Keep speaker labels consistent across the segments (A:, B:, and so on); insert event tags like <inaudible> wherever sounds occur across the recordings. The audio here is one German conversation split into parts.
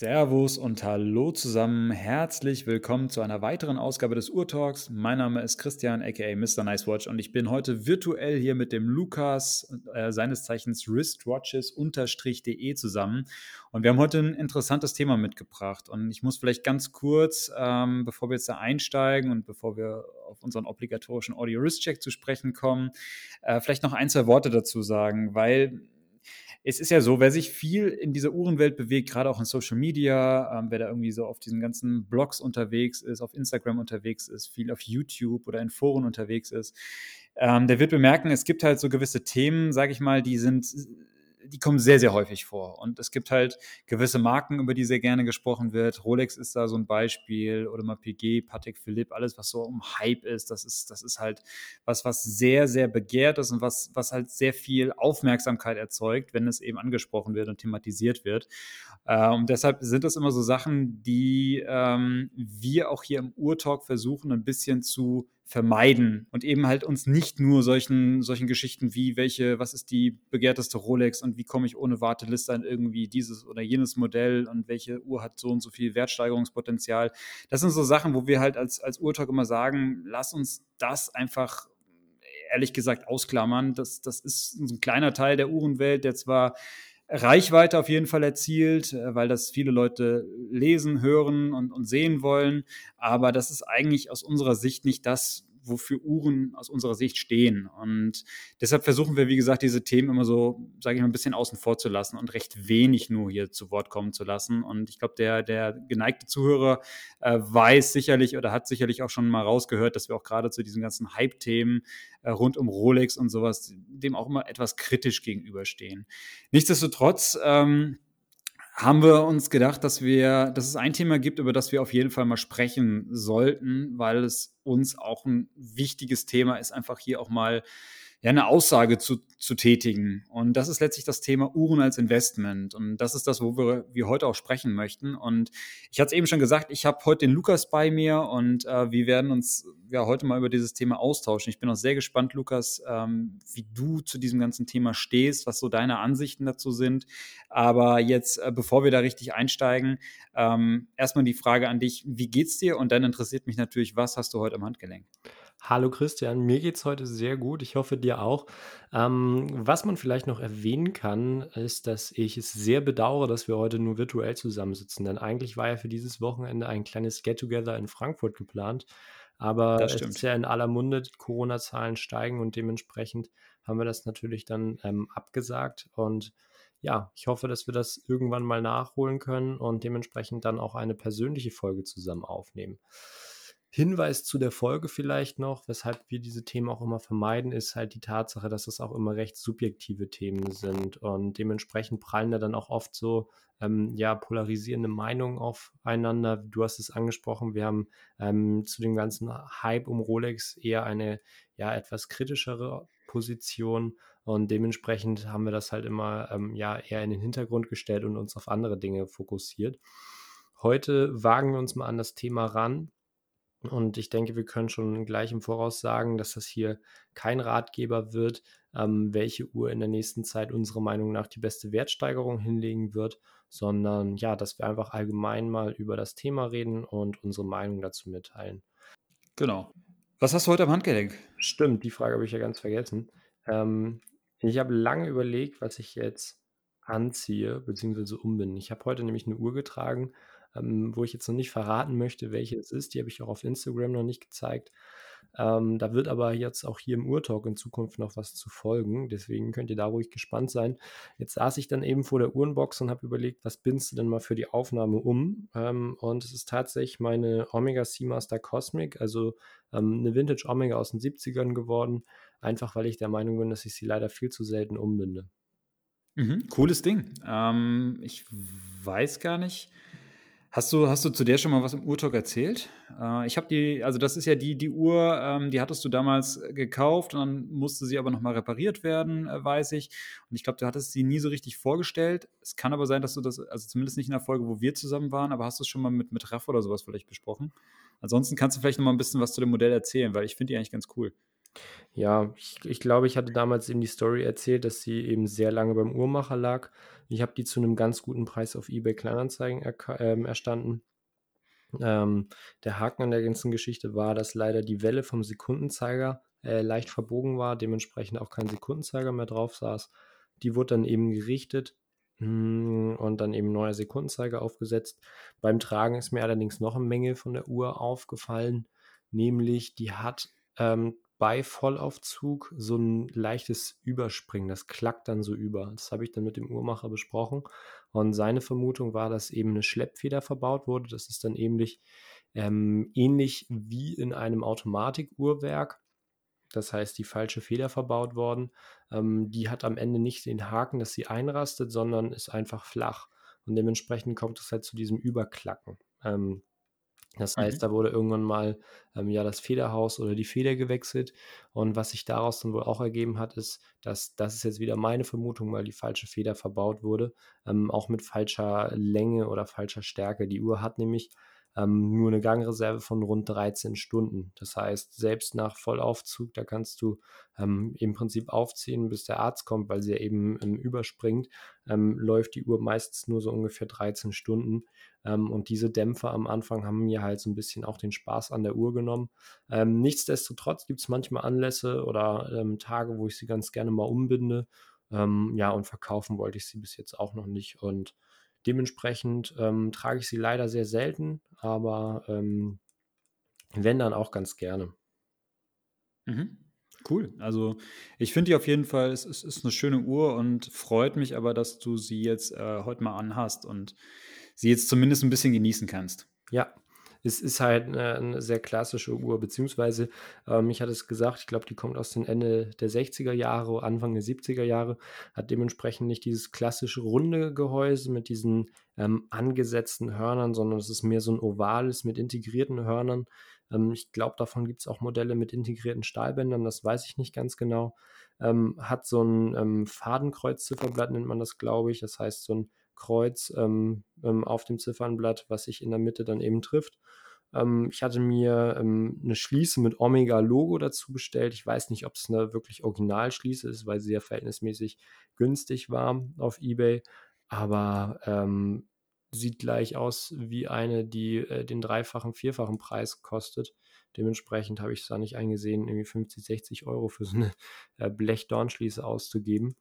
A: Servus und hallo zusammen. Herzlich willkommen zu einer weiteren Ausgabe des Urtalks. Mein Name ist Christian, aka Mr. Nicewatch, und ich bin heute virtuell hier mit dem Lukas, äh, seines Zeichens wristwatches-de zusammen. Und wir haben heute ein interessantes Thema mitgebracht. Und ich muss vielleicht ganz kurz, ähm, bevor wir jetzt da einsteigen und bevor wir auf unseren obligatorischen Audio-Wrist-Check zu sprechen kommen, äh, vielleicht noch ein, zwei Worte dazu sagen, weil es ist ja so, wer sich viel in dieser Uhrenwelt bewegt, gerade auch in Social Media, ähm, wer da irgendwie so auf diesen ganzen Blogs unterwegs ist, auf Instagram unterwegs ist, viel auf YouTube oder in Foren unterwegs ist, ähm, der wird bemerken, es gibt halt so gewisse Themen, sage ich mal, die sind die kommen sehr, sehr häufig vor. Und es gibt halt gewisse Marken, über die sehr gerne gesprochen wird. Rolex ist da so ein Beispiel oder mal PG, Patek Philippe, alles, was so um Hype ist, das ist, das ist halt was, was sehr, sehr begehrt ist und was, was halt sehr viel Aufmerksamkeit erzeugt, wenn es eben angesprochen wird und thematisiert wird. Äh, und deshalb sind das immer so Sachen, die ähm, wir auch hier im Urtalk versuchen, ein bisschen zu vermeiden und eben halt uns nicht nur solchen, solchen Geschichten wie welche, was ist die begehrteste Rolex und wie komme ich ohne Warteliste an irgendwie dieses oder jenes Modell und welche Uhr hat so und so viel Wertsteigerungspotenzial. Das sind so Sachen, wo wir halt als, als Uhrtag immer sagen, lass uns das einfach ehrlich gesagt ausklammern. Das, das ist ein kleiner Teil der Uhrenwelt, der zwar Reichweite auf jeden Fall erzielt, äh, weil das viele Leute lesen, hören und, und sehen wollen. Aber das ist eigentlich aus unserer Sicht nicht das, wofür Uhren aus unserer Sicht stehen. Und deshalb versuchen wir, wie gesagt, diese Themen immer so, sage ich mal, ein bisschen außen vor zu lassen und recht wenig nur hier zu Wort kommen zu lassen. Und ich glaube, der, der geneigte Zuhörer äh, weiß sicherlich oder hat sicherlich auch schon mal rausgehört, dass wir auch gerade zu diesen ganzen Hype-Themen äh, rund um Rolex und sowas dem auch immer etwas kritisch gegenüberstehen. Nichtsdestotrotz, ähm, haben wir uns gedacht, dass wir, dass es ein Thema gibt, über das wir auf jeden Fall mal sprechen sollten, weil es uns auch ein wichtiges Thema ist, einfach hier auch mal ja, eine Aussage zu, zu tätigen. Und das ist letztlich das Thema Uhren als Investment. Und das ist das, wo wir, wir heute auch sprechen möchten. Und ich hatte es eben schon gesagt, ich habe heute den Lukas bei mir und äh, wir werden uns ja heute mal über dieses Thema austauschen. Ich bin auch sehr gespannt, Lukas, ähm, wie du zu diesem ganzen Thema stehst, was so deine Ansichten dazu sind. Aber jetzt, äh, bevor wir da richtig einsteigen, ähm, erstmal die Frage an dich, wie geht's dir? Und dann interessiert mich natürlich, was hast du heute am Handgelenk?
B: Hallo Christian, mir geht's heute sehr gut. Ich hoffe dir auch. Ähm, was man vielleicht noch erwähnen kann, ist, dass ich es sehr bedauere, dass wir heute nur virtuell zusammensitzen. Denn eigentlich war ja für dieses Wochenende ein kleines Get-Together in Frankfurt geplant. Aber es ist ja in aller Munde, Corona-Zahlen steigen und dementsprechend haben wir das natürlich dann ähm, abgesagt. Und ja, ich hoffe, dass wir das irgendwann mal nachholen können und dementsprechend dann auch eine persönliche Folge zusammen aufnehmen. Hinweis zu der Folge vielleicht noch, weshalb wir diese Themen auch immer vermeiden, ist halt die Tatsache, dass es auch immer recht subjektive Themen sind und dementsprechend prallen da dann auch oft so ähm, ja polarisierende Meinungen aufeinander. Du hast es angesprochen, wir haben ähm, zu dem ganzen Hype um Rolex eher eine ja etwas kritischere Position und dementsprechend haben wir das halt immer ähm, ja eher in den Hintergrund gestellt und uns auf andere Dinge fokussiert. Heute wagen wir uns mal an das Thema ran und ich denke, wir können schon gleich im Voraus sagen, dass das hier kein Ratgeber wird, ähm, welche Uhr in der nächsten Zeit unserer Meinung nach die beste Wertsteigerung hinlegen wird, sondern ja, dass wir einfach allgemein mal über das Thema reden und unsere Meinung dazu mitteilen.
A: Genau. Was hast du heute am Handgelenk?
B: Stimmt, die Frage habe ich ja ganz vergessen. Ähm, ich habe lange überlegt, was ich jetzt anziehe bzw. umbinde. Ich habe heute nämlich eine Uhr getragen, ähm, wo ich jetzt noch nicht verraten möchte, welche es ist. Die habe ich auch auf Instagram noch nicht gezeigt. Ähm, da wird aber jetzt auch hier im Urtalk in Zukunft noch was zu folgen. Deswegen könnt ihr da ruhig gespannt sein. Jetzt saß ich dann eben vor der Uhrenbox und habe überlegt, was bindest du denn mal für die Aufnahme um? Ähm, und es ist tatsächlich meine Omega Seamaster Cosmic, also ähm, eine Vintage Omega aus den 70ern geworden. Einfach weil ich der Meinung bin, dass ich sie leider viel zu selten umbinde.
A: Mhm, cooles Ding. Ähm, ich weiß gar nicht Hast du, hast du zu der schon mal was im Urtalk erzählt? Äh, ich habe die, also das ist ja die, die Uhr, ähm, die hattest du damals gekauft und dann musste sie aber nochmal repariert werden, äh, weiß ich. Und ich glaube, du hattest sie nie so richtig vorgestellt. Es kann aber sein, dass du das, also zumindest nicht in der Folge, wo wir zusammen waren, aber hast du es schon mal mit, mit Raff oder sowas vielleicht besprochen? Ansonsten kannst du vielleicht noch mal ein bisschen was zu dem Modell erzählen, weil ich finde die eigentlich ganz cool.
B: Ja, ich ich glaube, ich hatte damals eben die Story erzählt, dass sie eben sehr lange beim Uhrmacher lag. Ich habe die zu 'nem ganz guten Preis auf eBay Kleinanzeigen erka ähm, erstanden. Ähm, der Haken an der ganzen Geschichte war, dass leider die Welle vom Sekundenzeiger, äh, leicht verbogen war, dementsprechend auch kein Sekundenzeiger mehr drauf saß. Die wurde dann eben gerichtet, hm, und dann eben neuer Sekundenzeiger aufgesetzt. Beim Tragen ist mir allerdings noch 'n Mängel von der Uhr aufgefallen, nämlich die hat, ähm, bei Vollaufzug so 'n leichtes Überspringen. Das klackt dann so über. Das habe ich dann mit dem Uhrmacher besprochen und seine Vermutung war, dass eben 'ne Schleppfeder verbaut wurde. Das ist dann ähnlich ähm, ähnlich wie in einem Automatikuhrwerk. Das heißt, die falsche Feder verbaut worden. Ähm, die hat am Ende nicht den Haken, dass sie einrastet, sondern ist einfach flach und dementsprechend kommt es halt zu diesem Überklacken. Ähm, das heißt,
A: Mhm.
B: da wurde irgendwann mal, ähm, ja, das Federhaus oder die Feder gewechselt und was sich daraus dann wohl auch ergeben hat, ist, dass das ist jetzt wieder meine Vermutung, weil die falsche Feder verbaut wurde, ähm, auch mit falscher Länge oder falscher Stärke. Die Uhr hat nämlich, ähm, nur 'ne Gangreserve von rund 13 Stunden. Das heißt, selbst nach Vollaufzug, da kannst du, ähm, im Prinzip aufziehen, bis der Arzt kommt, weil sie ja eben, ähm, überspringt, ähm, läuft die Uhr meistens nur so ungefähr 13 Stunden. Ähm, und diese Dämpfer am Anfang haben mir halt so 'n bisschen auch den Spaß an der Uhr genommen. Nichtsdestotrotz gibt's manchmal Anlässe oder, Tage, wo ich sie ganz gerne mal umbinde. Ja, und verkaufen wollte ich sie bis jetzt auch noch nicht und dementsprechend, ähm, trage ich sie leider sehr selten, aber, ähm, wenn, dann auch ganz gerne.
A: Mhm. Cool. Also, ich finde die auf jeden Fall es ist ist 'ne schöne Uhr und freut mich aber, dass du sie jetzt, äh, heute mal anhast und sie jetzt zumindest 'n bisschen genießen kannst.
B: Ja, es ist halt 'ne 'ne sehr klassische Uhr, beziehungsweise, ähm, ich hatte es gesagt, ich glaube, die kommt aus den Ende der 60er Jahre, Anfang der 70er Jahre, hat dementsprechend nicht dieses klassische runde Gehäuse mit diesen, ähm, angesetzten Hörnern, sondern es ist mehr so 'n ovales mit integrierten Hörnern. Ähm, ich glaube, davon gibt's auch Modelle mit integrierten Stahlbändern, das weiß ich nicht ganz genau. Ähm, hat so 'n, ähm, Fadenkreuz-Zifferblatt nennt man das, glaube ich. Das heißt, so 'n Kreuz, ähm, ähm, auf dem Ziffernblatt, was sich in der Mitte dann eben trifft. Ähm, ich hatte mir, ähm, 'ne Schließe mit Omega-Logo dazu bestellt. Ich weiß nicht, ob's 'ne wirklich Originalschließe ist, weil sie ja verhältnismäßig günstig war auf eBay, aber, ähm, sieht gleich aus wie eine, die, äh, den dreifachen, vierfachen Preis kostet. Dementsprechend habe ich's da nicht eingesehen, irgendwie 50, 60 € für so 'ne, äh, Blech-Dornschließe auszugeben.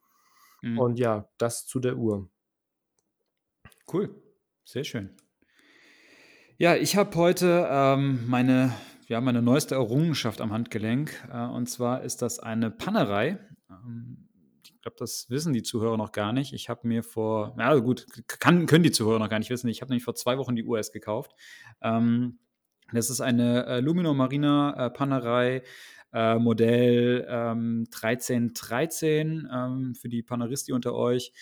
A: Mhm.
B: Und ja, das zu der Uhr.
A: Cool, sehr schön. Ja, ich habe heute, ähm, meine ja, meine neueste Errungenschaft am Handgelenk, äh, und zwar ist das eine Panerei. Ähm, ich glaube, das wissen die Zuhörer noch gar nicht. Ich habe mir vor ja gut, kann können die Zuhörer noch gar nicht wissen. Ich habe nämlich vor 2 Wochen die erst gekauft. Ähm, das ist eine, äh, Luminor Marina, äh, Panerei, äh, Modell, ähm, 1313, ähm, für die Paneristi unter euch.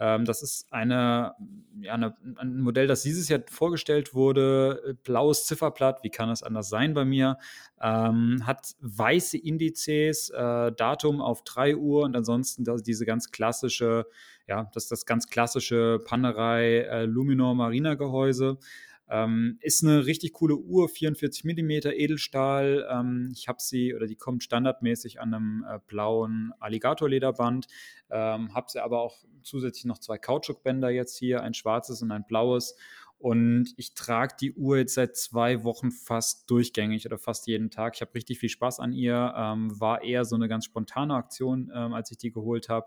A: Ähm, das ist eine ja, 'ne ein Modell, das dieses Jahr vorgestellt wurde, blaues Zifferblatt, wie kann es anders sein bei mir? Ähm, hat weiße Indizes, äh, Datum auf 3:00 und ansonsten da diese ganz klassische ja, das das ganz klassische Panerei, äh, Luminor Marina Gehäuse. Ähm, ist 'ne richtig coole Uhr, 44 Millimeter Edelstahl. Ähm, ich habe sie oder die kommt standardmäßig an 'nem, äh, blauen Alligatorlederband, ähm, habe sie aber auch zusätzlich noch 2 Kautschukbänder jetzt hier, ein schwarzes und ein blaues. Und ich trage die Uhr jetzt seit 2 Wochen fast durchgängig oder fast jeden Tag. Ich habe richtig viel Spaß an ihr. Ähm, war eher so 'ne ganz spontane Aktion, ähm, als ich die geholt habe.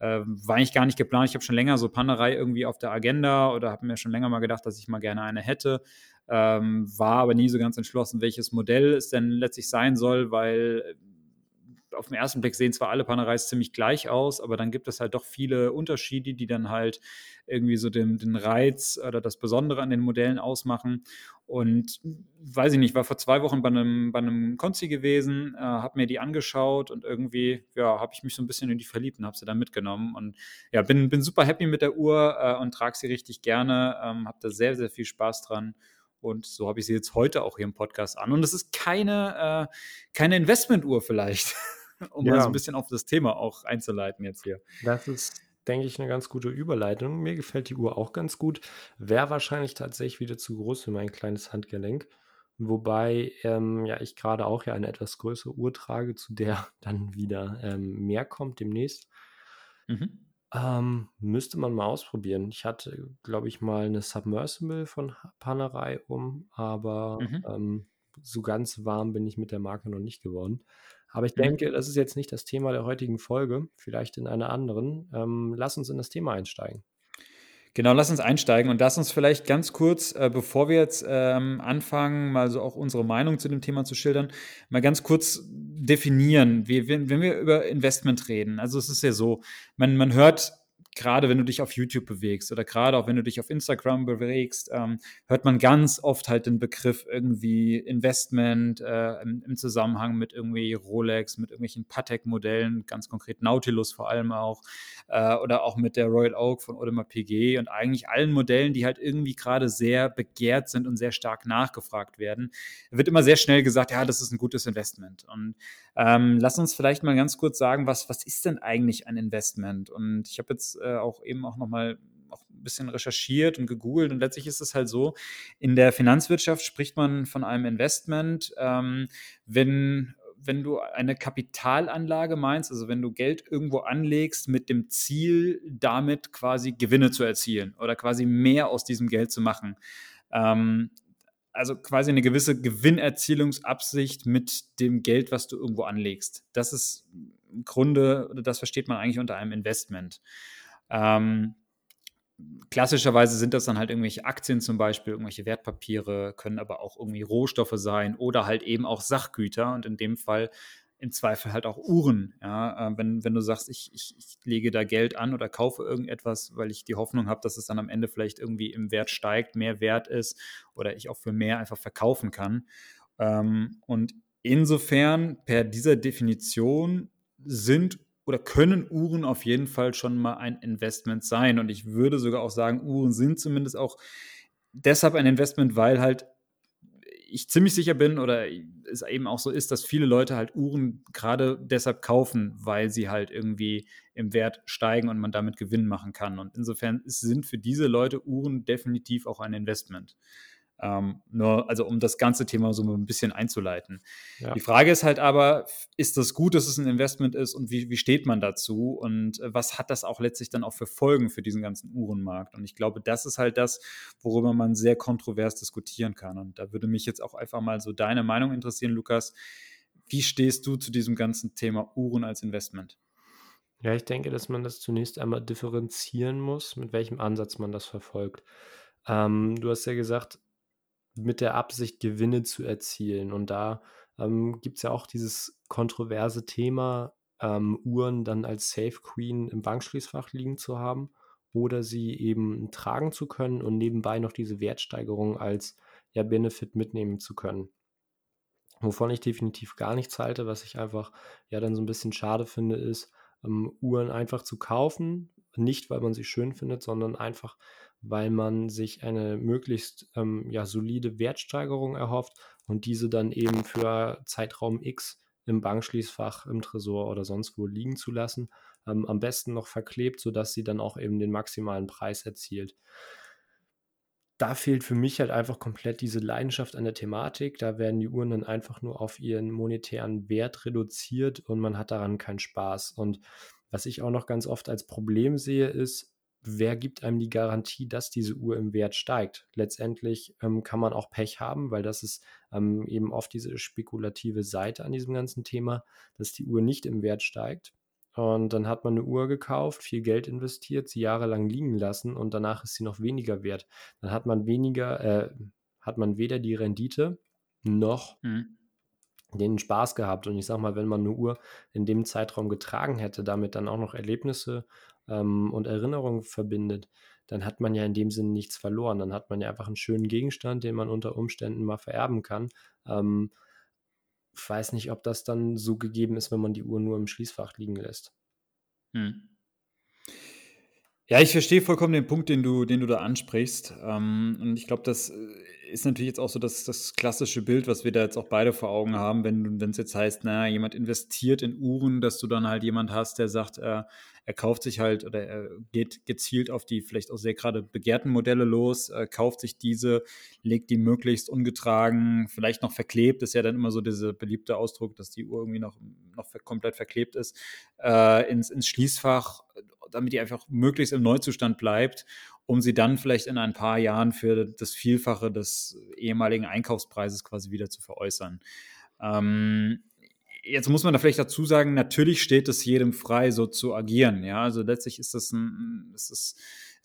A: Ähm, war eigentlich gar nicht geplant. Ich habe schon länger so Panerei irgendwie auf der Agenda oder habe mir schon länger mal gedacht, dass ich mal gerne eine hätte. Ähm, war aber nie so ganz entschlossen, welches Modell es denn letztlich sein soll, weil auf 'n ersten Blick sehen zwar alle Panereis ziemlich gleich aus, aber dann gibt es halt doch viele Unterschiede, die dann halt irgendwie so den den Reiz oder das Besondere an den Modellen ausmachen. Und weiß ich nicht, war vor 2 Wochen bei 'nem bei 'nem Konzi gewesen, äh, habe mir die angeschaut und irgendwie, ja, habe ich mich so 'n bisschen in die verliebt und habe sie dann mitgenommen. Und ja, bin bin super happy mit der Uhr, äh, und trage sie richtig gerne, ähm, habe da sehr, sehr viel Spaß dran. Und so habe ich sie jetzt heute auch hier im Podcast an. Und es ist keine, äh keine Investmentuhr vielleicht, <laughs> <laughs> um mal so 'n
B: Ja.
A: bisschen auf das Thema auch einzuleiten jetzt hier.
B: Das ist, denke ich, 'ne ganz gute Überleitung. Mir gefällt die Uhr auch ganz gut, wäre wahrscheinlich tatsächlich wieder zu groß für mein kleines Handgelenk. Wobei ähm, ja ich gerade auch ja eine etwas größere Uhr trage, zu der <laughs> dann wieder ähm, mehr kommt demnächst. Mhm. Ähm, müsste man mal ausprobieren. Ich hatte, glaube ich, mal eine Submersible von Panerai um, aber mhm. ähm, so ganz warm bin ich mit der Marke noch nicht geworden. Aber ich mhm. denke, das ist jetzt nicht das Thema der heutigen Folge, vielleicht in einer anderen. Ähm, lass uns in das Thema einsteigen.
A: Genau, lass uns einsteigen und lass uns vielleicht ganz kurz, äh, bevor wir jetzt ähm, anfangen, mal so auch unsere Meinung zu dem Thema zu schildern, mal ganz kurz definieren, wie, wenn, wenn wir über Investment reden. Also es ist ja so, man, man hört gerade wenn du dich auf YouTube bewegst oder gerade auch wenn du dich auf Instagram bewegst, ähm, hört man ganz oft halt den Begriff irgendwie Investment äh, im, im, Zusammenhang mit irgendwie Rolex, mit irgendwelchen Patek-Modellen, ganz konkret Nautilus vor allem auch, äh, oder auch mit der Royal Oak von Audemars PG und eigentlich allen Modellen, die halt irgendwie gerade sehr begehrt sind und sehr stark nachgefragt werden, wird immer sehr schnell gesagt, ja, das ist ein gutes Investment. Und ähm, lass uns vielleicht mal ganz kurz sagen, was, was ist denn eigentlich ein Investment? Und ich habe jetzt äh, auch eben auch nochmal auch ein bisschen recherchiert und gegoogelt und letztlich ist es halt so, in der Finanzwirtschaft spricht man von einem Investment, ähm, wenn wenn du eine Kapitalanlage meinst, also wenn du Geld irgendwo anlegst mit dem Ziel, damit quasi Gewinne zu erzielen oder quasi mehr aus diesem Geld zu machen. Ähm, also quasi eine gewisse Gewinnerzielungsabsicht mit dem Geld, was du irgendwo anlegst. Das ist im Grunde, das versteht man eigentlich unter einem Investment. Ähm, klassischerweise sind das dann halt irgendwelche Aktien zum Beispiel, irgendwelche Wertpapiere, können aber auch irgendwie Rohstoffe sein oder halt eben auch Sachgüter. Und in dem Fall im Zweifel halt auch Uhren. Ja? Äh, wenn, wenn du sagst, ich, ich, ich lege da Geld an oder kaufe irgendetwas, weil ich die Hoffnung habe, dass es dann am Ende vielleicht irgendwie im Wert steigt, mehr wert ist oder ich auch für mehr einfach verkaufen kann. Ähm, und insofern, per dieser Definition, sind oder können Uhren auf jeden Fall schon mal ein Investment sein. Und ich würde sogar auch sagen, Uhren sind zumindest auch deshalb ein Investment, weil halt ich ziemlich sicher bin oder es eben auch so ist, dass viele Leute halt Uhren gerade deshalb kaufen, weil sie halt irgendwie im Wert steigen und man damit Gewinn machen kann. Und insofern sind für diese Leute Uhren definitiv auch ein Investment. Ähm, nur, also um das ganze Thema so ein bisschen einzuleiten. Ja. Die Frage ist halt aber, ist das gut, dass es ein Investment ist und wie, wie steht man dazu und äh, was hat das auch letztlich dann auch für Folgen für diesen ganzen Uhrenmarkt? Und ich glaube, das ist halt das, worüber man sehr kontrovers diskutieren kann. Und da würde mich jetzt auch einfach mal so deine Meinung interessieren, Lukas. Wie stehst du zu diesem ganzen Thema Uhren als Investment?
B: Ja, ich denke, dass man das zunächst einmal differenzieren muss, mit welchem Ansatz man das verfolgt. Ähm, du hast ja gesagt, mit der Absicht, Gewinne zu erzielen. Und da ähm, gibt es ja auch dieses kontroverse Thema, ähm, Uhren dann als Safe Queen im Bankschließfach liegen zu haben oder sie eben tragen zu können und nebenbei noch diese Wertsteigerung als ja, Benefit mitnehmen zu können. Wovon ich definitiv gar nichts halte, was ich einfach ja dann so ein bisschen schade finde, ist, ähm, Uhren einfach zu kaufen. Nicht, weil man sie schön findet, sondern einfach, weil man sich eine möglichst ähm, ja, solide Wertsteigerung erhofft und diese dann eben für Zeitraum X im Bankschließfach, im Tresor oder sonst wo liegen zu lassen. Ähm, am besten noch verklebt, sodass sie dann auch eben den maximalen Preis erzielt. Da fehlt für mich halt einfach komplett diese Leidenschaft an der Thematik. Da werden die Uhren dann einfach nur auf ihren monetären Wert reduziert und man hat daran keinen Spaß. Und was ich auch noch ganz oft als Problem sehe, ist, wer gibt einem die Garantie, dass diese Uhr im Wert steigt? Letztendlich ähm, kann man auch Pech haben, weil das ist ähm, eben oft diese spekulative Seite an diesem ganzen Thema, dass die Uhr nicht im Wert steigt. Und dann hat man eine Uhr gekauft, viel Geld investiert, sie jahrelang liegen lassen und danach ist sie noch weniger wert. Dann hat man weniger, äh, hat man weder die Rendite noch mhm. den Spaß gehabt. Und ich sag mal, wenn man eine Uhr in dem Zeitraum getragen hätte, damit dann auch noch Erlebnisse ähm, und Erinnerungen verbindet, dann hat man ja in dem Sinne nichts verloren. Dann hat man ja einfach einen schönen Gegenstand, den man unter Umständen mal vererben kann. Ähm, ich weiß nicht, ob das dann so gegeben ist, wenn man die Uhr nur im Schließfach liegen lässt. Hm.
A: Ja, ich verstehe vollkommen den Punkt, den du den du da ansprichst. Ähm, und ich glaube, das, äh, ist natürlich jetzt auch so das das klassische Bild, was wir da jetzt auch beide vor Augen haben, wenn es jetzt heißt, na jemand investiert in Uhren, dass du dann halt jemand hast, der sagt, äh, er kauft sich halt oder er geht gezielt auf die vielleicht auch sehr gerade begehrten Modelle los, äh, kauft sich diese, legt die möglichst ungetragen, vielleicht noch verklebt, ist ja dann immer so dieser beliebte Ausdruck, dass die Uhr irgendwie noch noch komplett verklebt ist, äh, ins ins Schließfach damit die einfach möglichst im Neuzustand bleibt, um sie dann vielleicht in ein paar Jahren für das Vielfache des ehemaligen Einkaufspreises quasi wieder zu veräußern. Ähm, jetzt muss man da vielleicht dazu sagen, natürlich steht es jedem frei, so zu agieren. Ja, also letztlich ist das ein, ist das,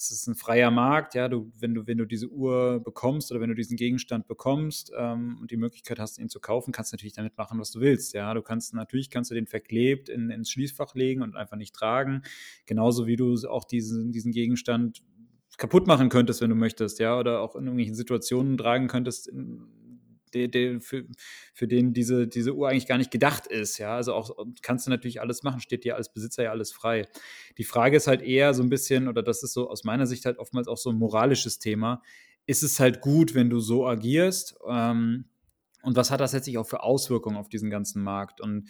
A: es ist ein freier Markt, ja, du, wenn du, wenn du diese Uhr bekommst oder wenn du diesen Gegenstand bekommst ähm, und die Möglichkeit hast, ihn zu kaufen, kannst du natürlich damit machen, was du willst, ja. Du kannst natürlich kannst du den verklebt in, ins Schließfach legen und einfach nicht tragen. Genauso wie du auch diesen, diesen Gegenstand kaputt machen könntest, wenn du möchtest, ja, oder auch in irgendwelchen Situationen tragen könntest, in, de, de, für, für den diese, diese Uhr eigentlich gar nicht gedacht ist. Ja, also auch kannst du natürlich alles machen, steht dir als Besitzer ja alles frei. Die Frage ist halt eher so ein bisschen, oder das ist so aus meiner Sicht halt oftmals auch so ein moralisches Thema. Ist es halt gut, wenn du so agierst? Ähm, und was hat das letztlich auch für Auswirkungen auf diesen ganzen Markt? Und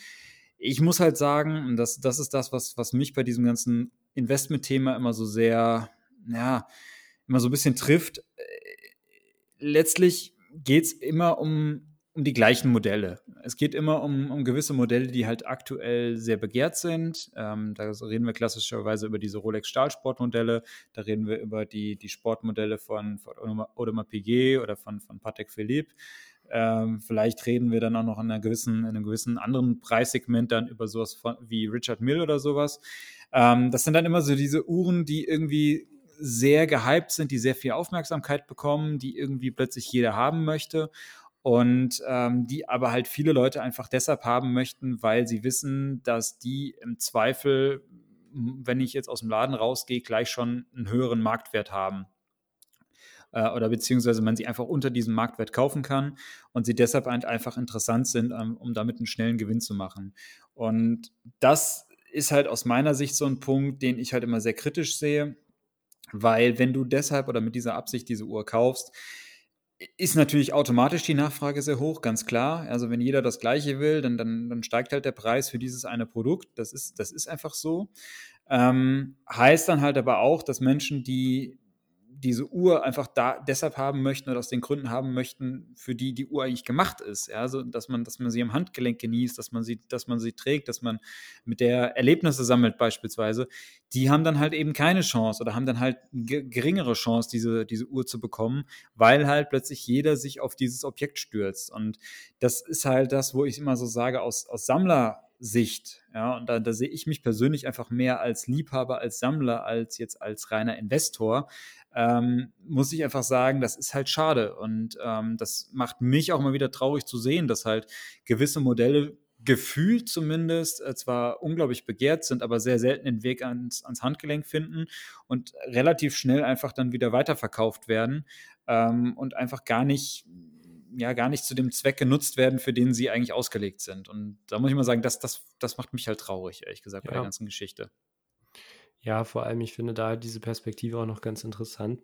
A: ich muss halt sagen, und das, das ist das, was, was mich bei diesem ganzen Investment-Thema immer so sehr, ja, immer so ein bisschen trifft. Äh, letztlich geht es immer um, um die gleichen Modelle. Es geht immer um, um gewisse Modelle, die halt aktuell sehr begehrt sind. Ähm, da reden wir klassischerweise über diese Rolex Stahlsportmodelle, da reden wir über die, die Sportmodelle von, von Audemars Piguet oder von, von Patek Philippe. Ähm, vielleicht reden wir dann auch noch in, gewissen, in einem gewissen anderen Preissegment dann über sowas von, wie Richard Mill oder sowas. Ähm, das sind dann immer so diese Uhren, die irgendwie sehr gehypt sind, die sehr viel Aufmerksamkeit bekommen, die irgendwie plötzlich jeder haben möchte und ähm, die aber halt viele Leute einfach deshalb haben möchten, weil sie wissen, dass die im Zweifel, wenn ich jetzt aus dem Laden rausgehe, gleich schon einen höheren Marktwert haben äh, oder beziehungsweise man sie einfach unter diesem Marktwert kaufen kann und sie deshalb einfach interessant sind, ähm, um damit einen schnellen Gewinn zu machen. Und das ist halt aus meiner Sicht so ein Punkt, den ich halt immer sehr kritisch sehe, weil wenn du deshalb oder mit dieser Absicht diese Uhr kaufst, ist natürlich automatisch die Nachfrage sehr hoch, ganz klar. Also wenn jeder das Gleiche will, dann, dann, dann steigt halt der Preis für dieses eine Produkt. Das ist, das ist einfach so. Ähm, heißt dann halt aber auch, dass Menschen, die diese Uhr einfach da deshalb haben möchten oder aus den Gründen haben möchten, für die die Uhr eigentlich gemacht ist. Ja, also, dass man, dass man sie am Handgelenk genießt, dass man sie, dass man sie trägt, dass man mit der Erlebnisse sammelt beispielsweise, die haben dann halt eben keine Chance oder haben dann halt geringere Chance, diese, diese Uhr zu bekommen, weil halt plötzlich jeder sich auf dieses Objekt stürzt. Und das ist halt das, wo ich immer so sage, aus, aus Sammler Sicht. Ja, und da, da sehe ich mich persönlich einfach mehr als Liebhaber, als Sammler, als jetzt als reiner Investor. Ähm, muss ich einfach sagen, das ist halt schade. Und ähm, das macht mich auch mal wieder traurig zu sehen, dass halt gewisse Modelle gefühlt zumindest äh, zwar unglaublich begehrt sind, aber sehr selten den Weg ans, ans Handgelenk finden und relativ schnell einfach dann wieder weiterverkauft werden ähm, und einfach gar nicht ja gar nicht zu dem Zweck genutzt werden, für den sie eigentlich ausgelegt sind. Und da muss ich mal sagen, das, das, das macht mich halt traurig, ehrlich gesagt, bei der ganzen Geschichte.
B: Ja, vor allem, ich finde da diese Perspektive auch noch ganz interessant,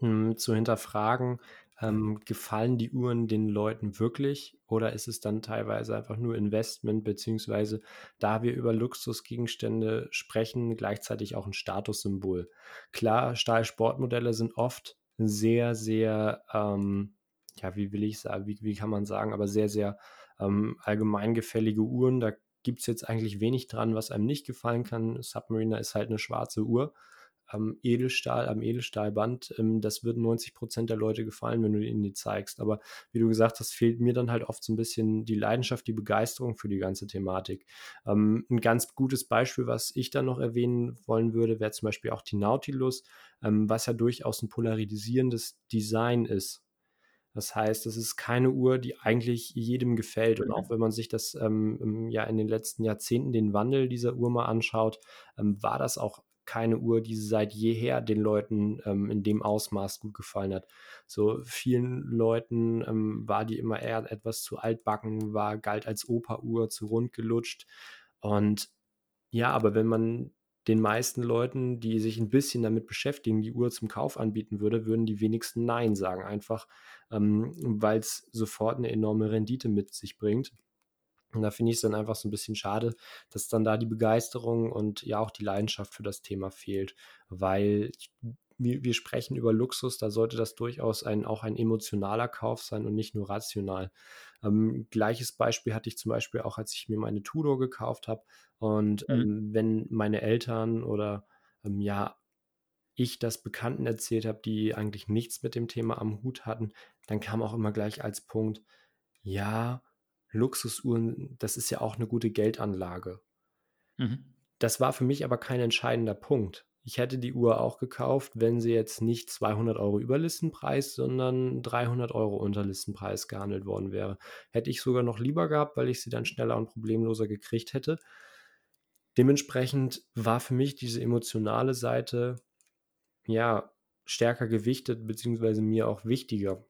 B: um zu hinterfragen, ähm, gefallen die Uhren den Leuten wirklich oder ist es dann teilweise einfach nur Investment, beziehungsweise da wir über Luxusgegenstände sprechen, gleichzeitig auch ein Statussymbol. Klar, Stahlsportmodelle sind oft sehr, sehr ähm, ja, wie will ich sagen, wie, wie kann man sagen, aber sehr, sehr ähm, allgemeingefällige Uhren. Da gibt es jetzt eigentlich wenig dran, was einem nicht gefallen kann. Submariner ist halt eine schwarze Uhr. Am Edelstahl, am Edelstahlband, ähm, das würden 90 Prozent der Leute gefallen, wenn du ihnen die zeigst. Aber wie du gesagt hast, fehlt mir dann halt oft so ein bisschen die Leidenschaft, die Begeisterung für die ganze Thematik. Ähm, ein ganz gutes Beispiel, was ich dann noch erwähnen wollen würde, wäre zum Beispiel auch die Nautilus, ähm, was ja durchaus ein polarisierendes Design ist. Das heißt, es ist keine Uhr, die eigentlich jedem gefällt. Und auch wenn man sich das ähm, ja in den letzten Jahrzehnten den Wandel dieser Uhr mal anschaut, ähm, war das auch keine Uhr, die seit jeher den Leuten ähm, in dem Ausmaß gut gefallen hat. So vielen Leuten ähm, war die immer eher etwas zu altbacken, war galt als Operuhr, zu rund gelutscht. Und ja, aber wenn man den meisten Leuten, die sich ein bisschen damit beschäftigen, die Uhr zum Kauf anbieten würde, würden die wenigsten Nein sagen, einfach ähm, weil es sofort eine enorme Rendite mit sich bringt. Und da finde ich es dann einfach so ein bisschen schade, dass dann da die Begeisterung und ja auch die Leidenschaft für das Thema fehlt, weil wir, wir sprechen über Luxus, da sollte das durchaus ein, auch ein emotionaler Kauf sein und nicht nur rational. Ähm, gleiches Beispiel hatte ich zum Beispiel auch, als ich mir meine Tudor gekauft habe. Und mhm. ähm, wenn meine Eltern oder ähm, ja, ich das Bekannten erzählt habe, die eigentlich nichts mit dem Thema am Hut hatten, dann kam auch immer gleich als Punkt, ja, Luxusuhren, das ist ja auch eine gute Geldanlage. Mhm. Das war für mich aber kein entscheidender Punkt. Ich hätte die Uhr auch gekauft, wenn sie jetzt nicht 200 Euro über Listenpreis, sondern 300 Euro unter Listenpreis gehandelt worden wäre. Hätte ich sogar noch lieber gehabt, weil ich sie dann schneller und problemloser gekriegt hätte. Dementsprechend war für mich diese emotionale Seite ja stärker gewichtet, beziehungsweise mir auch wichtiger.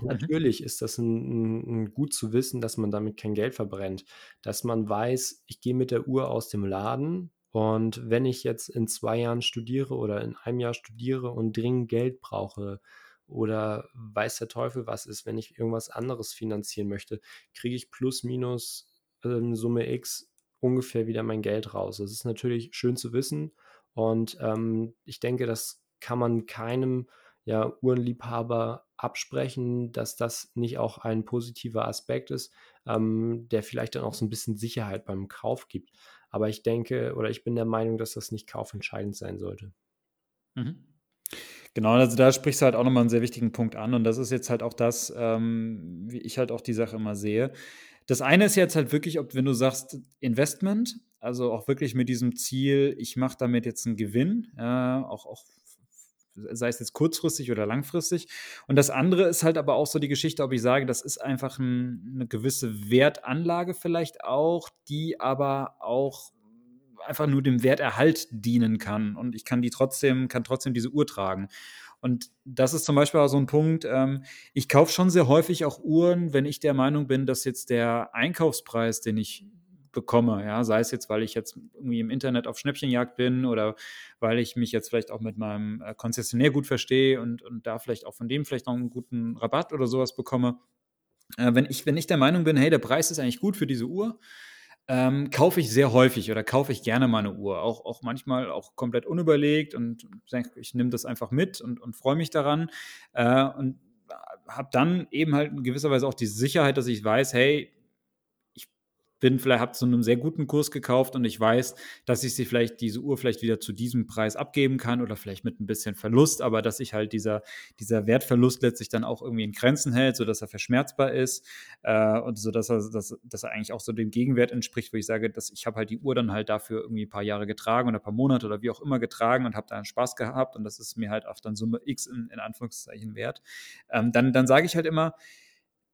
B: Mhm. Natürlich ist das ein, ein, gut zu wissen, dass man damit kein Geld verbrennt, dass man weiß, ich gehe mit der Uhr aus dem Laden und wenn ich jetzt in zwei Jahren studiere oder in einem Jahr studiere und dringend Geld brauche oder weiß der Teufel was ist, wenn ich irgendwas anderes finanzieren möchte, kriege ich plus minus äh, Summe X ungefähr wieder mein Geld raus. Das ist natürlich schön zu wissen und ähm, ich denke, das kann man keinem ja, Uhrenliebhaber absprechen, dass das nicht auch ein positiver Aspekt ist, ähm, der vielleicht dann auch so ein bisschen Sicherheit beim Kauf gibt. Aber ich denke oder ich bin der Meinung, dass das nicht kaufentscheidend sein sollte.
A: Mhm. Genau, also da sprichst du halt auch nochmal einen sehr wichtigen Punkt an und das ist jetzt halt auch das, ähm, wie ich halt auch die Sache immer sehe. Das eine ist jetzt halt wirklich, ob wenn du sagst Investment, also auch wirklich mit diesem Ziel, ich mache damit jetzt einen Gewinn, ja, auch, auch sei es jetzt kurzfristig oder langfristig. Und das andere ist halt aber auch so die Geschichte, ob ich sage, das ist einfach ein, eine gewisse Wertanlage vielleicht auch, die aber auch einfach nur dem Werterhalt dienen kann. Und ich kann die trotzdem, kann trotzdem diese Uhr tragen. Und das ist zum Beispiel auch so ein Punkt. Ähm, ich kaufe schon sehr häufig auch Uhren, wenn ich der Meinung bin, dass jetzt der Einkaufspreis, den ich bekomme. Ja, sei es jetzt, weil ich jetzt irgendwie im Internet auf Schnäppchenjagd bin oder weil ich mich jetzt vielleicht auch mit meinem äh, Konzessionär gut verstehe und, und da vielleicht auch von dem vielleicht noch einen guten Rabatt oder sowas bekomme. Äh, wenn, ich, wenn ich der Meinung bin, hey, der Preis ist eigentlich gut für diese Uhr, ähm, kaufe ich sehr häufig oder kaufe ich gerne meine Uhr. Auch, auch manchmal auch komplett unüberlegt und denke, ich nehme das einfach mit und, und freue mich daran. Äh, und habe dann eben halt in gewisser Weise auch die Sicherheit, dass ich weiß, hey, bin vielleicht habe zu einem sehr guten Kurs gekauft und ich weiß, dass ich sie vielleicht diese Uhr vielleicht wieder zu diesem Preis abgeben kann oder vielleicht mit ein bisschen Verlust, aber dass sich halt dieser dieser Wertverlust letztlich dann auch irgendwie in Grenzen hält, so dass er verschmerzbar ist äh, und so dass er dass, dass er eigentlich auch so dem Gegenwert entspricht, wo ich sage, dass ich habe halt die Uhr dann halt dafür irgendwie ein paar Jahre getragen oder ein paar Monate oder wie auch immer getragen und habe da einen Spaß gehabt und das ist mir halt auch dann Summe X in, in Anführungszeichen wert. Ähm, dann dann sage ich halt immer,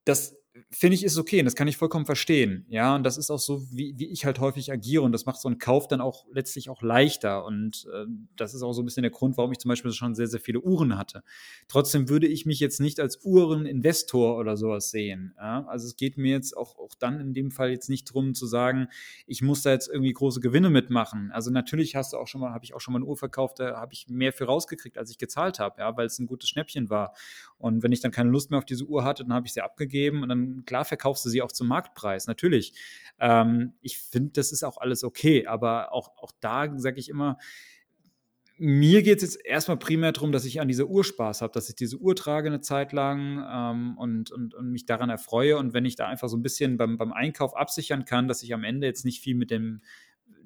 A: dass finde ich, ist okay und das kann ich vollkommen verstehen. Ja, und das ist auch so, wie, wie ich halt häufig agiere und das macht so einen Kauf dann auch letztlich auch leichter. Und äh, das ist auch so ein bisschen der Grund, warum ich zum Beispiel schon sehr, sehr viele Uhren hatte. Trotzdem würde ich mich jetzt nicht als Uhreninvestor oder sowas sehen. Ja? Also es geht mir jetzt auch, auch dann in dem Fall jetzt nicht darum zu sagen, ich muss da jetzt irgendwie große Gewinne mitmachen. Also natürlich hast du auch schon mal, habe ich auch schon mal eine Uhr verkauft, da habe ich mehr für rausgekriegt, als ich gezahlt habe, ja, weil es ein gutes Schnäppchen war. Und wenn ich dann keine Lust mehr auf diese Uhr hatte, dann habe ich sie abgegeben und dann klar verkaufst du sie auch zum Marktpreis, natürlich. Ähm, ich finde, das ist auch alles okay, aber auch, auch da sage ich immer, mir geht es jetzt erstmal primär darum, dass ich an dieser Uhr Spaß habe, dass ich diese Uhr trage eine Zeit lang ähm, und, und, und mich daran erfreue. Und wenn ich da einfach so ein bisschen beim, beim Einkauf absichern kann, dass ich am Ende jetzt nicht viel mit dem,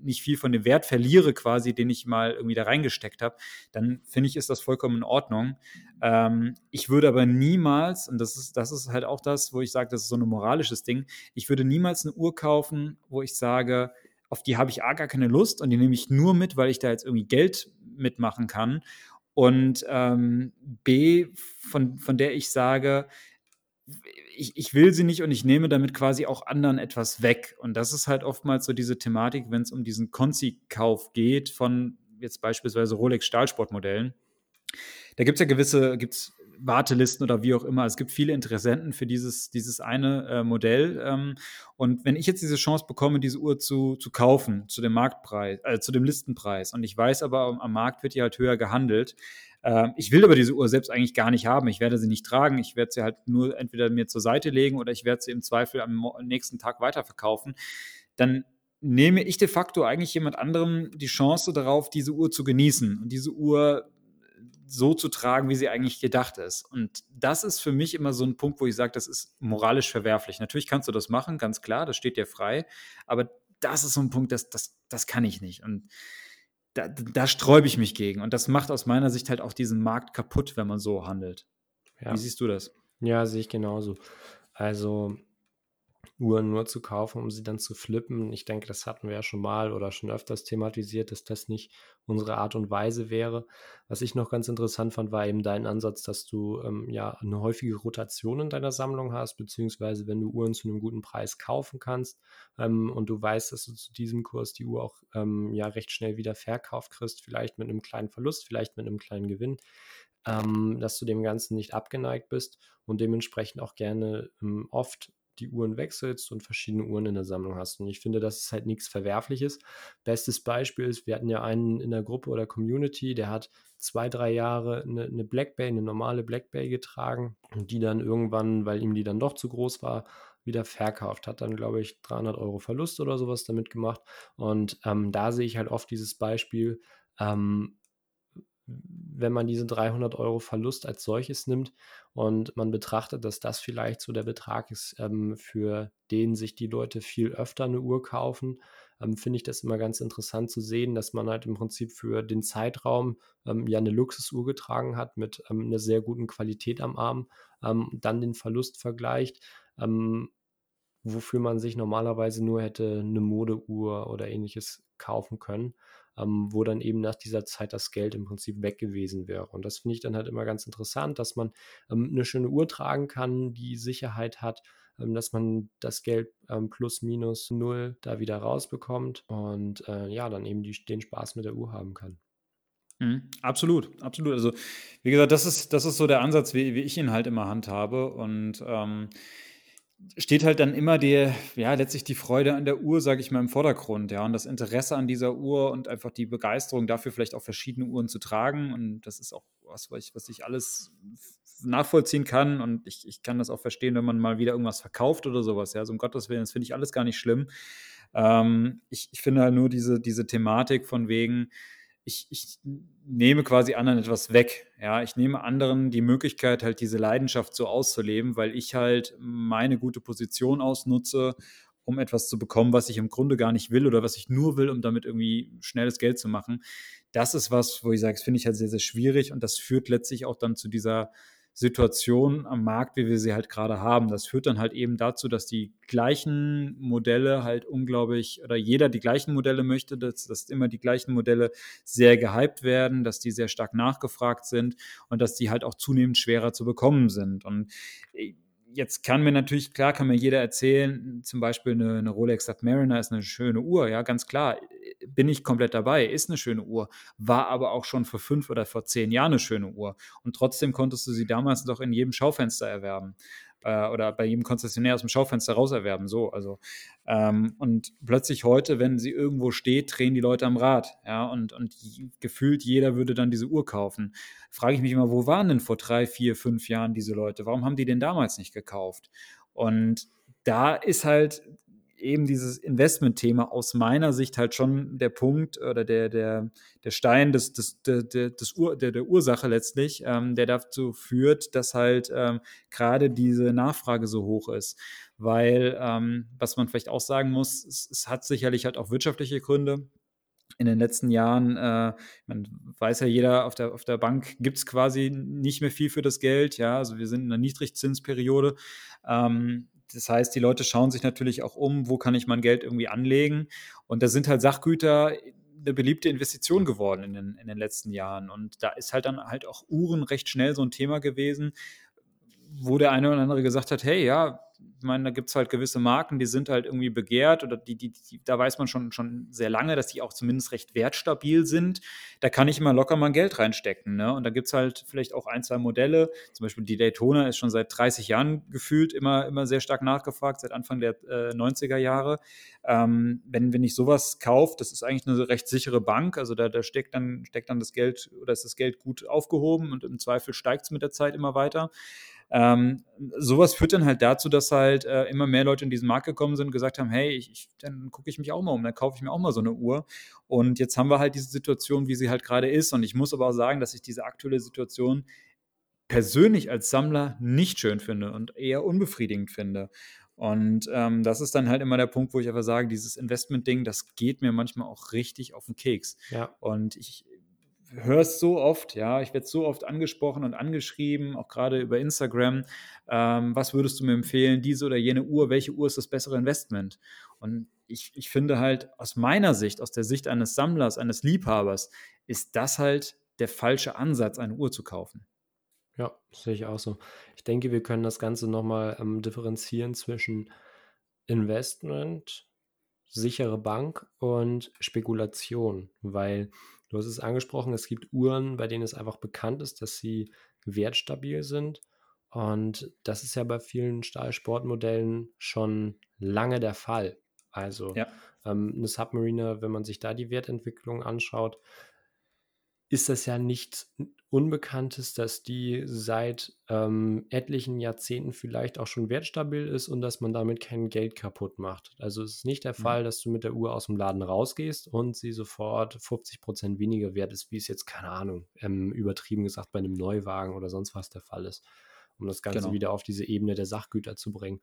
A: nicht viel von dem Wert verliere, quasi, den ich mal irgendwie da reingesteckt habe, dann finde ich, ist das vollkommen in Ordnung. Ähm, ich würde aber niemals, und das ist, das ist halt auch das, wo ich sage, das ist so ein moralisches Ding, ich würde niemals eine Uhr kaufen, wo ich sage, auf die habe ich gar keine Lust und die nehme ich nur mit, weil ich da jetzt irgendwie Geld mitmachen kann. Und ähm, B, von, von der ich sage, ich, ich will sie nicht und ich nehme damit quasi auch anderen etwas weg. Und das ist halt oftmals so diese Thematik, wenn es um diesen Konzi-Kauf geht von jetzt beispielsweise Rolex Stahlsportmodellen. Da gibt es ja gewisse, gibt's Wartelisten oder wie auch immer. Es gibt viele Interessenten für dieses, dieses eine äh, Modell. Ähm, und wenn ich jetzt diese Chance bekomme, diese Uhr zu, zu kaufen, zu dem Marktpreis, äh, zu dem Listenpreis, und ich weiß aber, am Markt wird die halt höher gehandelt, ich will aber diese Uhr selbst eigentlich gar nicht haben. Ich werde sie nicht tragen. Ich werde sie halt nur entweder mir zur Seite legen oder ich werde sie im Zweifel am nächsten Tag weiterverkaufen. Dann nehme ich de facto eigentlich jemand anderem die Chance darauf, diese Uhr zu genießen und diese Uhr so zu tragen, wie sie eigentlich gedacht ist. Und das ist für mich immer so ein Punkt, wo ich sage, das ist moralisch verwerflich. Natürlich kannst du das machen, ganz klar, das steht dir frei, aber das ist so ein Punkt, das, das, das kann ich nicht. Und da, da sträube ich mich gegen. Und das macht aus meiner Sicht halt auch diesen Markt kaputt, wenn man so handelt. Ja. Wie siehst du das?
B: Ja, sehe ich genauso. Also Uhren nur zu kaufen, um sie dann zu flippen. Ich denke, das hatten wir ja schon mal oder schon öfters thematisiert, dass das nicht unsere Art und Weise wäre. Was ich noch ganz interessant fand, war eben dein Ansatz, dass du ähm, ja eine häufige Rotation in deiner Sammlung hast, beziehungsweise wenn du Uhren zu einem guten Preis kaufen kannst ähm, und du weißt, dass du zu diesem Kurs die Uhr auch ähm, ja recht schnell wieder verkauft kriegst, vielleicht mit einem kleinen Verlust, vielleicht mit einem kleinen Gewinn, ähm, dass du dem Ganzen nicht abgeneigt bist und dementsprechend auch gerne ähm, oft die Uhren wechselst und verschiedene Uhren in der Sammlung hast. Und ich finde, das ist halt nichts Verwerfliches. Bestes Beispiel ist, wir hatten ja einen in der Gruppe oder Community, der hat zwei, drei Jahre eine, eine Black Bay, eine normale Black Bay getragen und die dann irgendwann, weil ihm die dann doch zu groß war, wieder verkauft. Hat dann, glaube ich, 300 Euro Verlust oder sowas damit gemacht. Und ähm, da sehe ich halt oft dieses Beispiel, ähm, wenn man diese 300 Euro Verlust als solches nimmt und man betrachtet, dass das vielleicht so der Betrag ist, ähm, für den sich die Leute viel öfter eine Uhr kaufen, ähm, finde ich das immer ganz interessant zu sehen, dass man halt im Prinzip für den Zeitraum ähm, ja eine Luxusuhr getragen hat mit ähm, einer sehr guten Qualität am Arm, ähm, dann den Verlust vergleicht ähm, wofür man sich normalerweise nur hätte eine Modeuhr oder ähnliches kaufen können ähm, wo dann eben nach dieser Zeit das Geld im Prinzip weg gewesen wäre. Und das finde ich dann halt immer ganz interessant, dass man ähm, eine schöne Uhr tragen kann, die Sicherheit hat, ähm, dass man das Geld ähm, plus minus null da wieder rausbekommt und äh, ja, dann eben die, den Spaß mit der Uhr haben kann.
A: Mhm, absolut, absolut. Also, wie gesagt, das ist, das ist so der Ansatz, wie, wie ich ihn halt immer handhabe. Und ähm, steht halt dann immer der, ja, letztlich die Freude an der Uhr, sage ich mal, im Vordergrund, ja, und das Interesse an dieser Uhr und einfach die Begeisterung dafür, vielleicht auch verschiedene Uhren zu tragen. Und das ist auch was, was ich, was ich alles nachvollziehen kann. Und ich, ich kann das auch verstehen, wenn man mal wieder irgendwas verkauft oder sowas, ja, so um Gottes Willen, das finde ich alles gar nicht schlimm. Ähm, ich, ich finde halt nur diese, diese Thematik von wegen, ich, ich nehme quasi anderen etwas weg. Ja, ich nehme anderen die Möglichkeit, halt diese Leidenschaft so auszuleben, weil ich halt meine gute Position ausnutze, um etwas zu bekommen, was ich im Grunde gar nicht will oder was ich nur will, um damit irgendwie schnelles Geld zu machen. Das ist was, wo ich sage, das finde ich halt sehr, sehr schwierig und das führt letztlich auch dann zu dieser Situation am Markt, wie wir sie halt gerade haben. Das führt dann halt eben dazu, dass die gleichen Modelle halt unglaublich oder jeder die gleichen Modelle möchte, dass, dass immer die gleichen Modelle sehr gehypt werden, dass die sehr stark nachgefragt sind und dass die halt auch zunehmend schwerer zu bekommen sind. Und äh, jetzt kann mir natürlich, klar, kann mir jeder erzählen, zum Beispiel eine, eine Rolex Submariner ist eine schöne Uhr, ja, ganz klar, bin ich komplett dabei, ist eine schöne Uhr, war aber auch schon vor fünf oder vor zehn Jahren eine schöne Uhr. Und trotzdem konntest du sie damals doch in jedem Schaufenster erwerben äh, oder bei jedem Konzessionär aus dem Schaufenster rauserwerben. So, also ähm, und plötzlich heute, wenn sie irgendwo steht, drehen die Leute am Rad, ja, und, und gefühlt jeder würde dann diese Uhr kaufen. Frage ich mich immer, wo waren denn vor drei, vier, fünf Jahren diese Leute? Warum haben die denn damals nicht gekauft? Und da ist halt eben dieses Investment-Thema aus meiner Sicht halt schon der Punkt oder der, der, der Stein des, des, des, des Ur, der, der Ursache letztlich, ähm, der dazu führt, dass halt ähm, gerade diese Nachfrage so hoch ist. Weil, ähm, was man vielleicht auch sagen muss, es, es hat sicherlich halt auch wirtschaftliche Gründe in den letzten Jahren, äh, man weiß ja jeder, auf der, auf der Bank gibt es quasi nicht mehr viel für das Geld. Ja, also wir sind in einer Niedrigzinsperiode. Ähm, das heißt, die Leute schauen sich natürlich auch um, wo kann ich mein Geld irgendwie anlegen. Und da sind halt Sachgüter eine beliebte Investition geworden in den, in den letzten Jahren. Und da ist halt dann halt auch Uhren recht schnell so ein Thema gewesen, wo der eine oder andere gesagt hat, hey, ja, ich meine, da gibt es halt gewisse Marken, die sind halt irgendwie begehrt oder die, die, die, da weiß man schon, schon sehr lange, dass die auch zumindest recht wertstabil sind. Da kann ich immer locker mal Geld reinstecken. Ne? Und da gibt es halt vielleicht auch ein, zwei Modelle. Zum Beispiel die Daytona ist schon seit 30 Jahren gefühlt immer, immer sehr stark nachgefragt, seit Anfang der äh, 90er Jahre. Ähm, wenn, wenn ich sowas kaufe, das ist eigentlich eine recht sichere Bank. Also da, da steckt, dann, steckt dann das Geld oder ist das Geld gut aufgehoben und im Zweifel steigt es mit der Zeit immer weiter. Ähm, sowas führt dann halt dazu, dass halt äh, immer mehr Leute in diesen Markt gekommen sind und gesagt haben, hey, ich, ich, dann gucke ich mich auch mal um, dann kaufe ich mir auch mal so eine Uhr. Und jetzt haben wir halt diese Situation, wie sie halt gerade ist. Und ich muss aber auch sagen, dass ich diese aktuelle Situation persönlich als Sammler nicht schön finde und eher unbefriedigend finde. Und ähm, das ist dann halt immer der Punkt, wo ich einfach sage, dieses Investment-Ding, das geht mir manchmal auch richtig auf den Keks. Ja. Und ich, höre es so oft, ja, ich werde so oft angesprochen und angeschrieben, auch gerade über Instagram. Ähm, was würdest du mir empfehlen, diese oder jene Uhr? Welche Uhr ist das bessere Investment? Und ich, ich finde halt aus meiner Sicht, aus der Sicht eines Sammlers, eines Liebhabers, ist das halt der falsche Ansatz, eine Uhr zu kaufen.
B: Ja, sehe ich auch so. Ich denke, wir können das Ganze nochmal ähm, differenzieren zwischen Investment, sichere Bank und Spekulation, weil Du hast es angesprochen, es gibt Uhren, bei denen es einfach bekannt ist, dass sie wertstabil sind. Und das ist ja bei vielen Stahlsportmodellen schon lange der Fall. Also ja. ähm, eine Submariner, wenn man sich da die Wertentwicklung anschaut, ist das ja nicht Unbekanntes, dass die seit ähm, etlichen Jahrzehnten vielleicht auch schon wertstabil ist und dass man damit kein Geld kaputt macht. Also es ist nicht der mhm. Fall, dass du mit der Uhr aus dem Laden rausgehst und sie sofort 50 Prozent weniger wert ist, wie es jetzt, keine Ahnung, ähm, übertrieben gesagt bei einem Neuwagen oder sonst was der Fall ist, um das Ganze genau. wieder auf diese Ebene der Sachgüter zu bringen.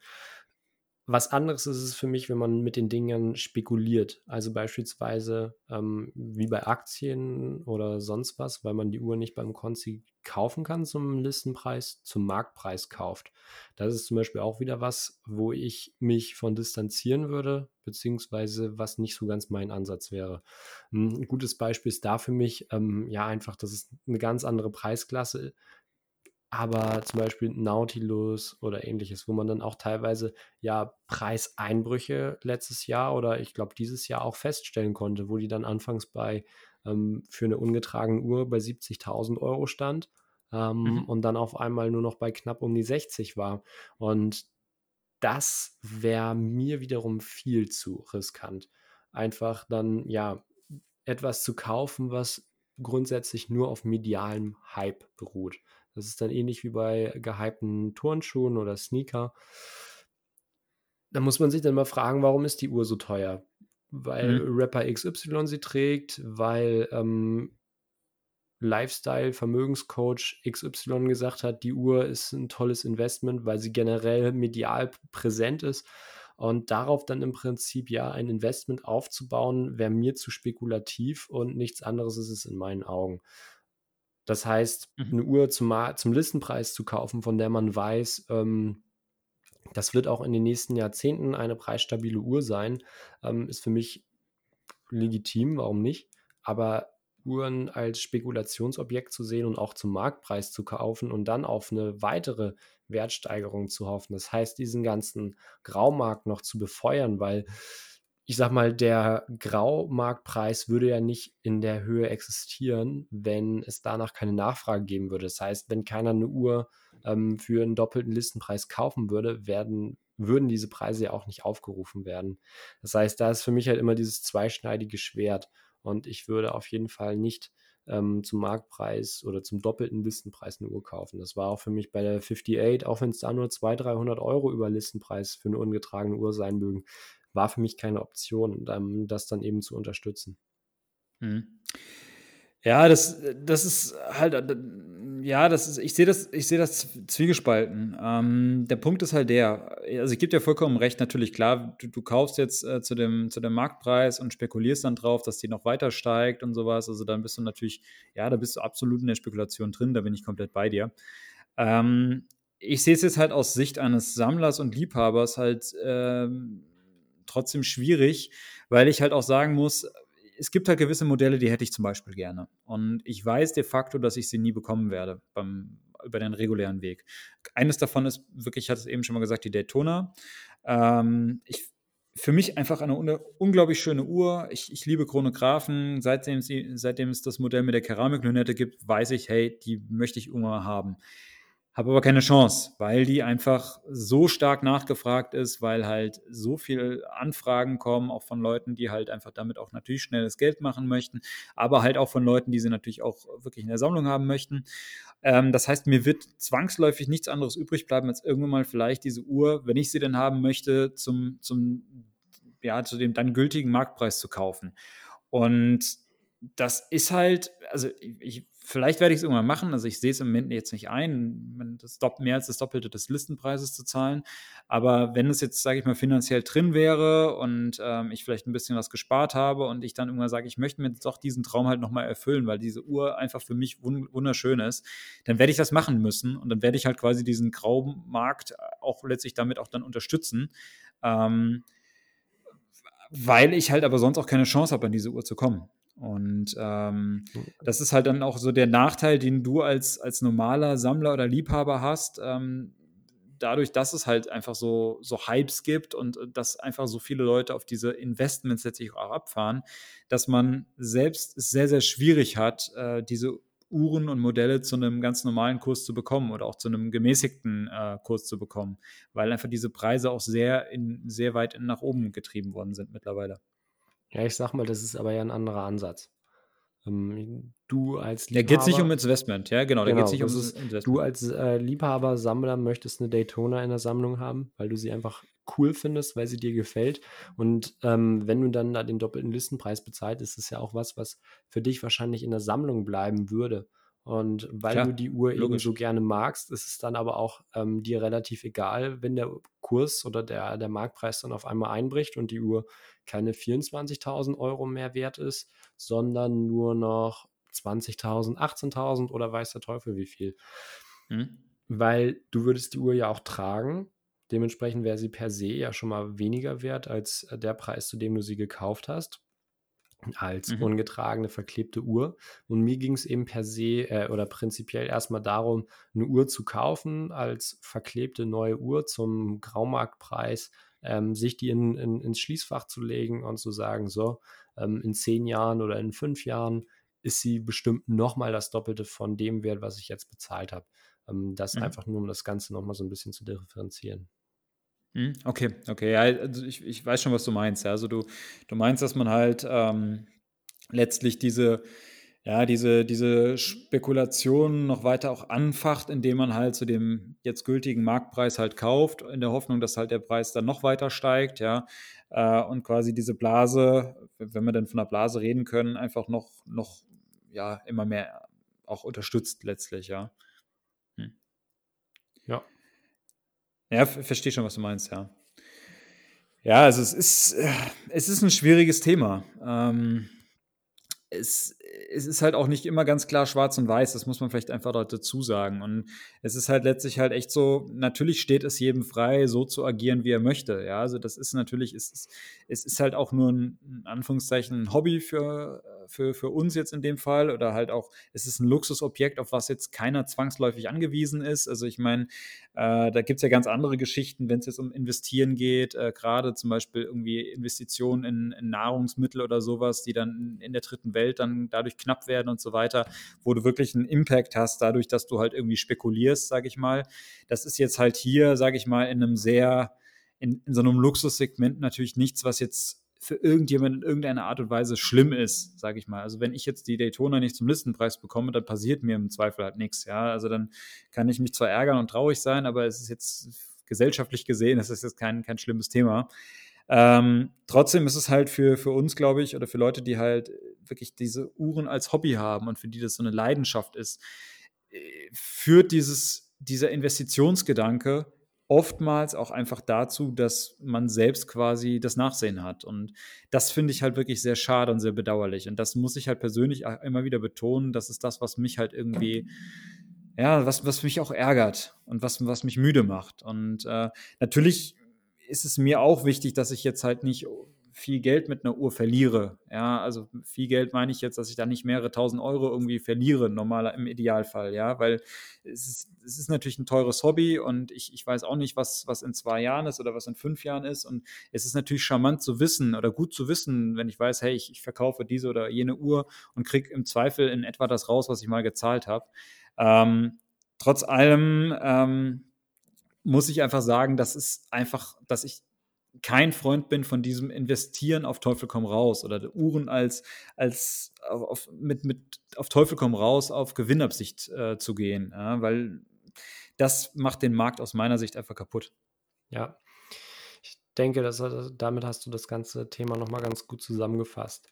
B: Was anderes ist es für mich, wenn man mit den Dingen spekuliert. Also beispielsweise ähm, wie bei Aktien oder sonst was, weil man die Uhr nicht beim Konzi kaufen kann zum Listenpreis, zum Marktpreis kauft. Das ist zum Beispiel auch wieder was, wo ich mich von distanzieren würde, beziehungsweise was nicht so ganz mein Ansatz wäre. Ein gutes Beispiel ist da für mich, ähm, ja, einfach, dass es eine ganz andere Preisklasse aber zum Beispiel Nautilus oder ähnliches, wo man dann auch teilweise ja Preiseinbrüche letztes Jahr oder ich glaube dieses Jahr auch feststellen konnte, wo die dann anfangs bei ähm, für eine ungetragene Uhr bei 70.000 Euro stand ähm, mhm. und dann auf einmal nur noch bei knapp um die 60 war. Und das wäre mir wiederum viel zu riskant. Einfach dann ja etwas zu kaufen, was grundsätzlich nur auf medialem Hype beruht. Das ist dann ähnlich wie bei gehypten Turnschuhen oder Sneaker. Da muss man sich dann mal fragen, warum ist die Uhr so teuer? Weil mhm. Rapper XY sie trägt, weil ähm, Lifestyle, Vermögenscoach XY gesagt hat, die Uhr ist ein tolles Investment, weil sie generell medial präsent ist. Und darauf dann im Prinzip ja ein Investment aufzubauen, wäre mir zu spekulativ und nichts anderes ist es in meinen Augen. Das heißt, mhm. eine Uhr zum, zum Listenpreis zu kaufen, von der man weiß, ähm, das wird auch in den nächsten Jahrzehnten eine preisstabile Uhr sein, ähm, ist für mich legitim, warum nicht? Aber Uhren als Spekulationsobjekt zu sehen und auch zum Marktpreis zu kaufen und dann auf eine weitere Wertsteigerung zu hoffen. Das heißt, diesen ganzen Graumarkt noch zu befeuern, weil ich sag mal, der Graumarktpreis würde ja nicht in der Höhe existieren, wenn es danach keine Nachfrage geben würde. Das heißt, wenn keiner eine Uhr ähm, für einen doppelten Listenpreis kaufen würde, werden, würden diese Preise ja auch nicht aufgerufen werden. Das heißt, da ist für mich halt immer dieses zweischneidige Schwert. Und ich würde auf jeden Fall nicht ähm, zum Marktpreis oder zum doppelten Listenpreis eine Uhr kaufen. Das war auch für mich bei der 58, auch wenn es da nur 200, 300 Euro über Listenpreis für eine ungetragene Uhr sein mögen, war für mich keine Option, um das dann eben zu unterstützen.
A: Mhm. Ja, das, das ist halt, ja, das ist, ich sehe das, ich sehe das zwiegespalten. Ähm, der Punkt ist halt der, also ich gebe dir vollkommen recht, natürlich, klar, du, du kaufst jetzt äh, zu, dem, zu dem Marktpreis und spekulierst dann drauf, dass die noch weiter steigt und sowas. Also dann bist du natürlich, ja, da bist du absolut in der Spekulation drin, da bin ich komplett bei dir. Ähm, ich sehe es jetzt halt aus Sicht eines Sammlers und Liebhabers halt ähm, trotzdem schwierig, weil ich halt auch sagen muss, es gibt halt gewisse Modelle, die hätte ich zum Beispiel gerne. Und ich weiß de facto, dass ich sie nie bekommen werde. Beim, über den regulären Weg. Eines davon ist wirklich, ich hatte es eben schon mal gesagt, die Daytona. Ähm, ich für mich einfach eine unglaublich schöne Uhr. Ich, ich liebe Chronographen. Seitdem, seitdem es das Modell mit der Keramiklünette gibt, weiß ich, hey, die möchte ich irgendwann haben. Habe aber keine Chance, weil die einfach so stark nachgefragt ist, weil halt so viele Anfragen kommen, auch von Leuten, die halt einfach damit auch natürlich schnelles Geld machen möchten, aber halt auch von Leuten, die sie natürlich auch wirklich in der Sammlung haben möchten. Ähm, das heißt, mir wird zwangsläufig nichts anderes übrig bleiben, als irgendwann mal vielleicht diese Uhr, wenn ich sie denn haben möchte, zum, zum, ja, zu dem dann gültigen Marktpreis zu kaufen. Und das ist halt, also ich, vielleicht werde ich es irgendwann machen. Also ich sehe es im Moment jetzt nicht ein, das mehr als das Doppelte des Listenpreises zu zahlen. Aber wenn es jetzt, sage ich mal, finanziell drin wäre und ähm, ich vielleicht ein bisschen was gespart habe und ich dann irgendwann sage, ich möchte mir doch diesen Traum halt nochmal erfüllen, weil diese Uhr einfach für mich wunderschön ist, dann werde ich das machen müssen und dann werde ich halt quasi diesen Graumarkt auch letztlich damit auch dann unterstützen. Ähm, weil ich halt aber sonst auch keine Chance habe, an diese Uhr zu kommen. Und ähm, das ist halt dann auch so der Nachteil, den du als, als normaler Sammler oder Liebhaber hast. Ähm, dadurch, dass es halt einfach so, so Hypes gibt und dass einfach so viele Leute auf diese Investments letztlich auch abfahren, dass man selbst es sehr, sehr schwierig hat, äh, diese Uhren und Modelle zu einem ganz normalen Kurs zu bekommen oder auch zu einem gemäßigten äh, Kurs zu bekommen, weil einfach diese Preise auch sehr, in, sehr weit nach oben getrieben worden sind mittlerweile.
B: Ja, ich sag mal, das ist aber ja ein anderer Ansatz. Ähm, du als
A: Liebhaber. Da geht es nicht um Investment, ja, genau. Da
B: genau,
A: geht nicht um
B: ist, Investment. Du als äh, Liebhaber, Sammler möchtest eine Daytona in der Sammlung haben, weil du sie einfach cool findest, weil sie dir gefällt. Und ähm, wenn du dann da den doppelten Listenpreis bezahlst, ist es ja auch was, was für dich wahrscheinlich in der Sammlung bleiben würde. Und weil Klar, du die Uhr logisch. eben so gerne magst, ist es dann aber auch ähm, dir relativ egal, wenn der Kurs oder der, der Marktpreis dann auf einmal einbricht und die Uhr keine 24.000 Euro mehr wert ist, sondern nur noch 20.000, 18.000 oder weiß der Teufel wie viel. Hm. Weil du würdest die Uhr ja auch tragen. Dementsprechend wäre sie per se ja schon mal weniger wert als der Preis, zu dem du sie gekauft hast als mhm. ungetragene, verklebte Uhr. Und mir ging es eben per se äh, oder prinzipiell erstmal darum, eine Uhr zu kaufen als verklebte neue Uhr zum Graumarktpreis, ähm, sich die in, in, ins Schließfach zu legen und zu sagen, so, ähm, in zehn Jahren oder in fünf Jahren ist sie bestimmt nochmal das Doppelte von dem Wert, was ich jetzt bezahlt habe. Ähm, das mhm. einfach nur, um das Ganze nochmal so ein bisschen zu differenzieren.
A: Hm, okay, okay, ja, also ich, ich weiß schon, was du meinst. Ja. Also du, du meinst, dass man halt ähm, letztlich diese, ja, diese, diese Spekulationen noch weiter auch anfacht, indem man halt zu dem jetzt gültigen Marktpreis halt kauft, in der Hoffnung, dass halt der Preis dann noch weiter steigt, ja. Äh, und quasi diese Blase, wenn wir denn von einer Blase reden können, einfach noch, noch ja, immer mehr auch unterstützt letztlich, ja. Hm. Ja, ja, verstehe schon, was du meinst, ja. Ja, also es ist, äh, es ist ein schwieriges Thema. Ähm, es, es ist halt auch nicht immer ganz klar schwarz und weiß, das muss man vielleicht einfach dazu sagen. Und es ist halt letztlich halt echt so, natürlich steht es jedem frei, so zu agieren, wie er möchte. Ja, also das ist natürlich, es ist, es ist halt auch nur ein, in Anführungszeichen, ein Hobby für, für, für uns jetzt in dem Fall oder halt auch, es ist ein Luxusobjekt, auf was jetzt keiner zwangsläufig angewiesen ist. Also ich meine, äh, da gibt es ja ganz andere Geschichten, wenn es jetzt um Investieren geht, äh, gerade zum Beispiel irgendwie Investitionen in, in, Nahrungsmittel oder sowas, die dann in der dritten Welt dann dadurch knapp werden und so weiter, wo du wirklich einen Impact hast, dadurch, dass du halt irgendwie spekulierst, sage ich mal. Das ist jetzt halt hier, sage ich mal, in einem sehr, in, in so einem Luxussegment natürlich nichts, was jetzt für irgendjemand in irgendeiner Art und Weise schlimm ist, sage ich mal. Also wenn ich jetzt die Daytona nicht zum Listenpreis bekomme, dann passiert mir im Zweifel halt nichts. Ja, also dann kann ich mich zwar ärgern und traurig sein, aber es ist jetzt gesellschaftlich gesehen, es ist jetzt kein, kein schlimmes Thema. Ähm, trotzdem ist es halt für, für uns, glaube ich, oder für Leute, die halt wirklich diese Uhren als Hobby haben und für die das so eine Leidenschaft ist, äh, führt dieses, dieser Investitionsgedanke oftmals auch einfach dazu, dass man selbst quasi das Nachsehen hat. Und das finde ich halt wirklich sehr schade und sehr bedauerlich. Und das muss ich halt persönlich immer wieder betonen. Das ist das, was mich halt irgendwie, ja, was, was mich auch ärgert und was, was mich müde macht. Und äh, natürlich ist es mir auch wichtig, dass ich jetzt halt nicht viel Geld mit einer Uhr verliere. Ja, also viel Geld meine ich jetzt, dass ich da nicht mehrere tausend Euro irgendwie verliere, normaler im Idealfall, ja, weil es ist, es ist natürlich ein teures Hobby und ich, ich weiß auch nicht, was, was in zwei Jahren ist oder was in fünf Jahren ist. Und es ist natürlich charmant zu wissen oder gut zu wissen, wenn ich weiß, hey, ich, ich verkaufe diese oder jene Uhr und kriege im Zweifel in etwa das raus, was ich mal gezahlt habe. Ähm, trotz allem ähm, muss ich einfach sagen, das ist einfach, dass ich kein Freund bin von diesem Investieren auf Teufel komm raus oder Uhren als, als auf, mit, mit auf Teufel komm raus auf Gewinnabsicht äh, zu gehen, ja, weil das macht den Markt aus meiner Sicht einfach kaputt.
B: Ja, ich denke, dass, damit hast du das ganze Thema nochmal ganz gut zusammengefasst.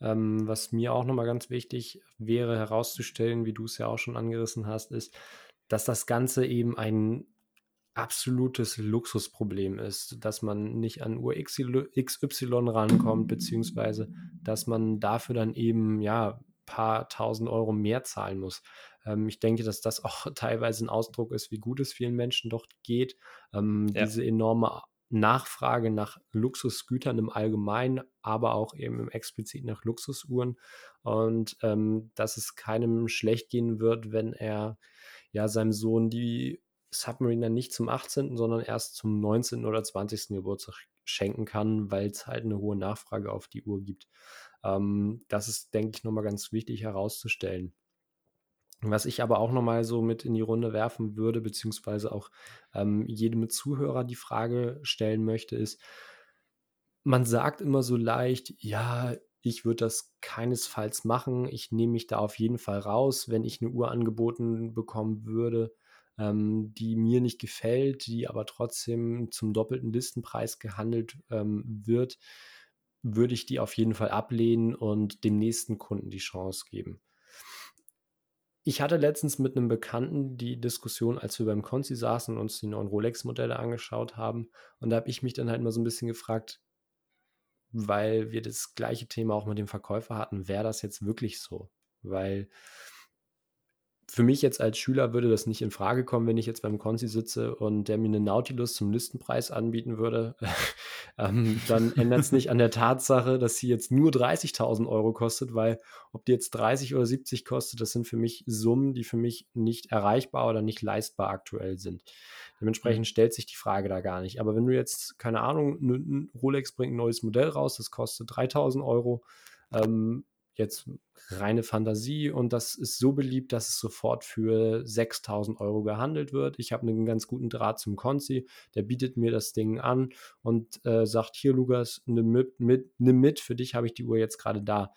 B: Ähm, was mir auch nochmal ganz wichtig wäre herauszustellen, wie du es ja auch schon angerissen hast, ist, dass das Ganze eben ein absolutes Luxusproblem ist, dass man nicht an Uhr XY rankommt, beziehungsweise dass man dafür dann eben ja paar tausend Euro mehr zahlen muss. Ähm, ich denke, dass das auch <laughs> teilweise ein Ausdruck ist, wie gut es vielen Menschen dort geht. Ähm, ja. Diese enorme Nachfrage nach Luxusgütern im Allgemeinen, aber auch eben explizit nach Luxusuhren und ähm, dass es keinem schlecht gehen wird, wenn er ja seinem Sohn die Submariner nicht zum 18., sondern erst zum 19. oder 20. Geburtstag schenken kann, weil es halt eine hohe Nachfrage auf die Uhr gibt. Ähm, das ist, denke ich, nochmal ganz wichtig herauszustellen. Was ich aber auch nochmal so mit in die Runde werfen würde, beziehungsweise auch ähm, jedem Zuhörer die Frage stellen möchte, ist, man sagt immer so leicht, ja, ich würde das keinesfalls machen. Ich nehme mich da auf jeden Fall raus, wenn ich eine Uhr angeboten bekommen würde ähm, die mir nicht gefällt, die aber trotzdem zum doppelten Listenpreis gehandelt ähm, wird, würde ich die auf jeden Fall ablehnen und dem nächsten Kunden die Chance geben. Ich hatte letztens mit einem Bekannten die Diskussion, als wir beim Consi saßen und uns die neuen Rolex-Modelle angeschaut haben. Und da habe ich mich dann halt mal so ein bisschen gefragt, weil wir das gleiche Thema auch mit dem Verkäufer hatten, wäre das jetzt wirklich so? Weil für mich jetzt als Schüler würde das nicht in Frage kommen, wenn ich jetzt beim Konzi sitze und der mir eine Nautilus zum Listenpreis anbieten würde. <laughs> ähm, dann ändert es nicht an der Tatsache, dass sie jetzt nur 30.000 Euro kostet, weil ob die jetzt 30 oder 70 kostet, das sind für mich Summen, die für mich nicht erreichbar oder nicht leistbar aktuell sind. Dementsprechend mhm. stellt sich die Frage da gar nicht. Aber wenn du jetzt, keine Ahnung, ein Rolex bringt ein neues Modell raus, das kostet 3000 Euro, ähm, jetzt reine Fantasie und das ist so beliebt, dass es sofort für 6000 Euro gehandelt wird. Ich habe einen ganz guten Draht zum Konzi, der bietet mir das Ding an und äh, sagt, hier Lukas, nimm mit, mit, nimm mit, für dich habe ich die Uhr jetzt gerade da.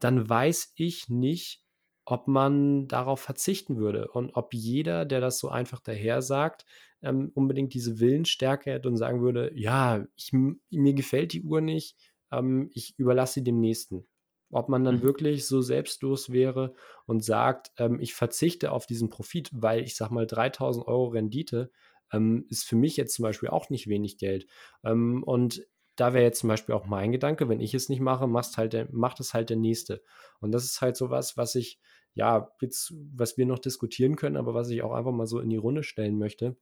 B: Dann weiß ich nicht, ob man darauf verzichten würde und ob jeder, der das so einfach daher sagt, ähm, unbedingt diese Willensstärke hätte und sagen würde, ja, ich, mir gefällt die Uhr nicht, ähm, ich überlasse sie dem Nächsten. Ob man dann mhm. wirklich so selbstlos wäre und sagt, ähm, ich verzichte auf diesen Profit, weil ich sag mal 3000 Euro Rendite ähm, ist für mich jetzt zum Beispiel auch nicht wenig Geld. Ähm, und da wäre jetzt zum Beispiel auch mein Gedanke, wenn ich es nicht mache, machst halt der, macht es halt der Nächste. Und das ist halt so was, was ich, ja, jetzt, was wir noch diskutieren können, aber was ich auch einfach mal so in die Runde stellen möchte.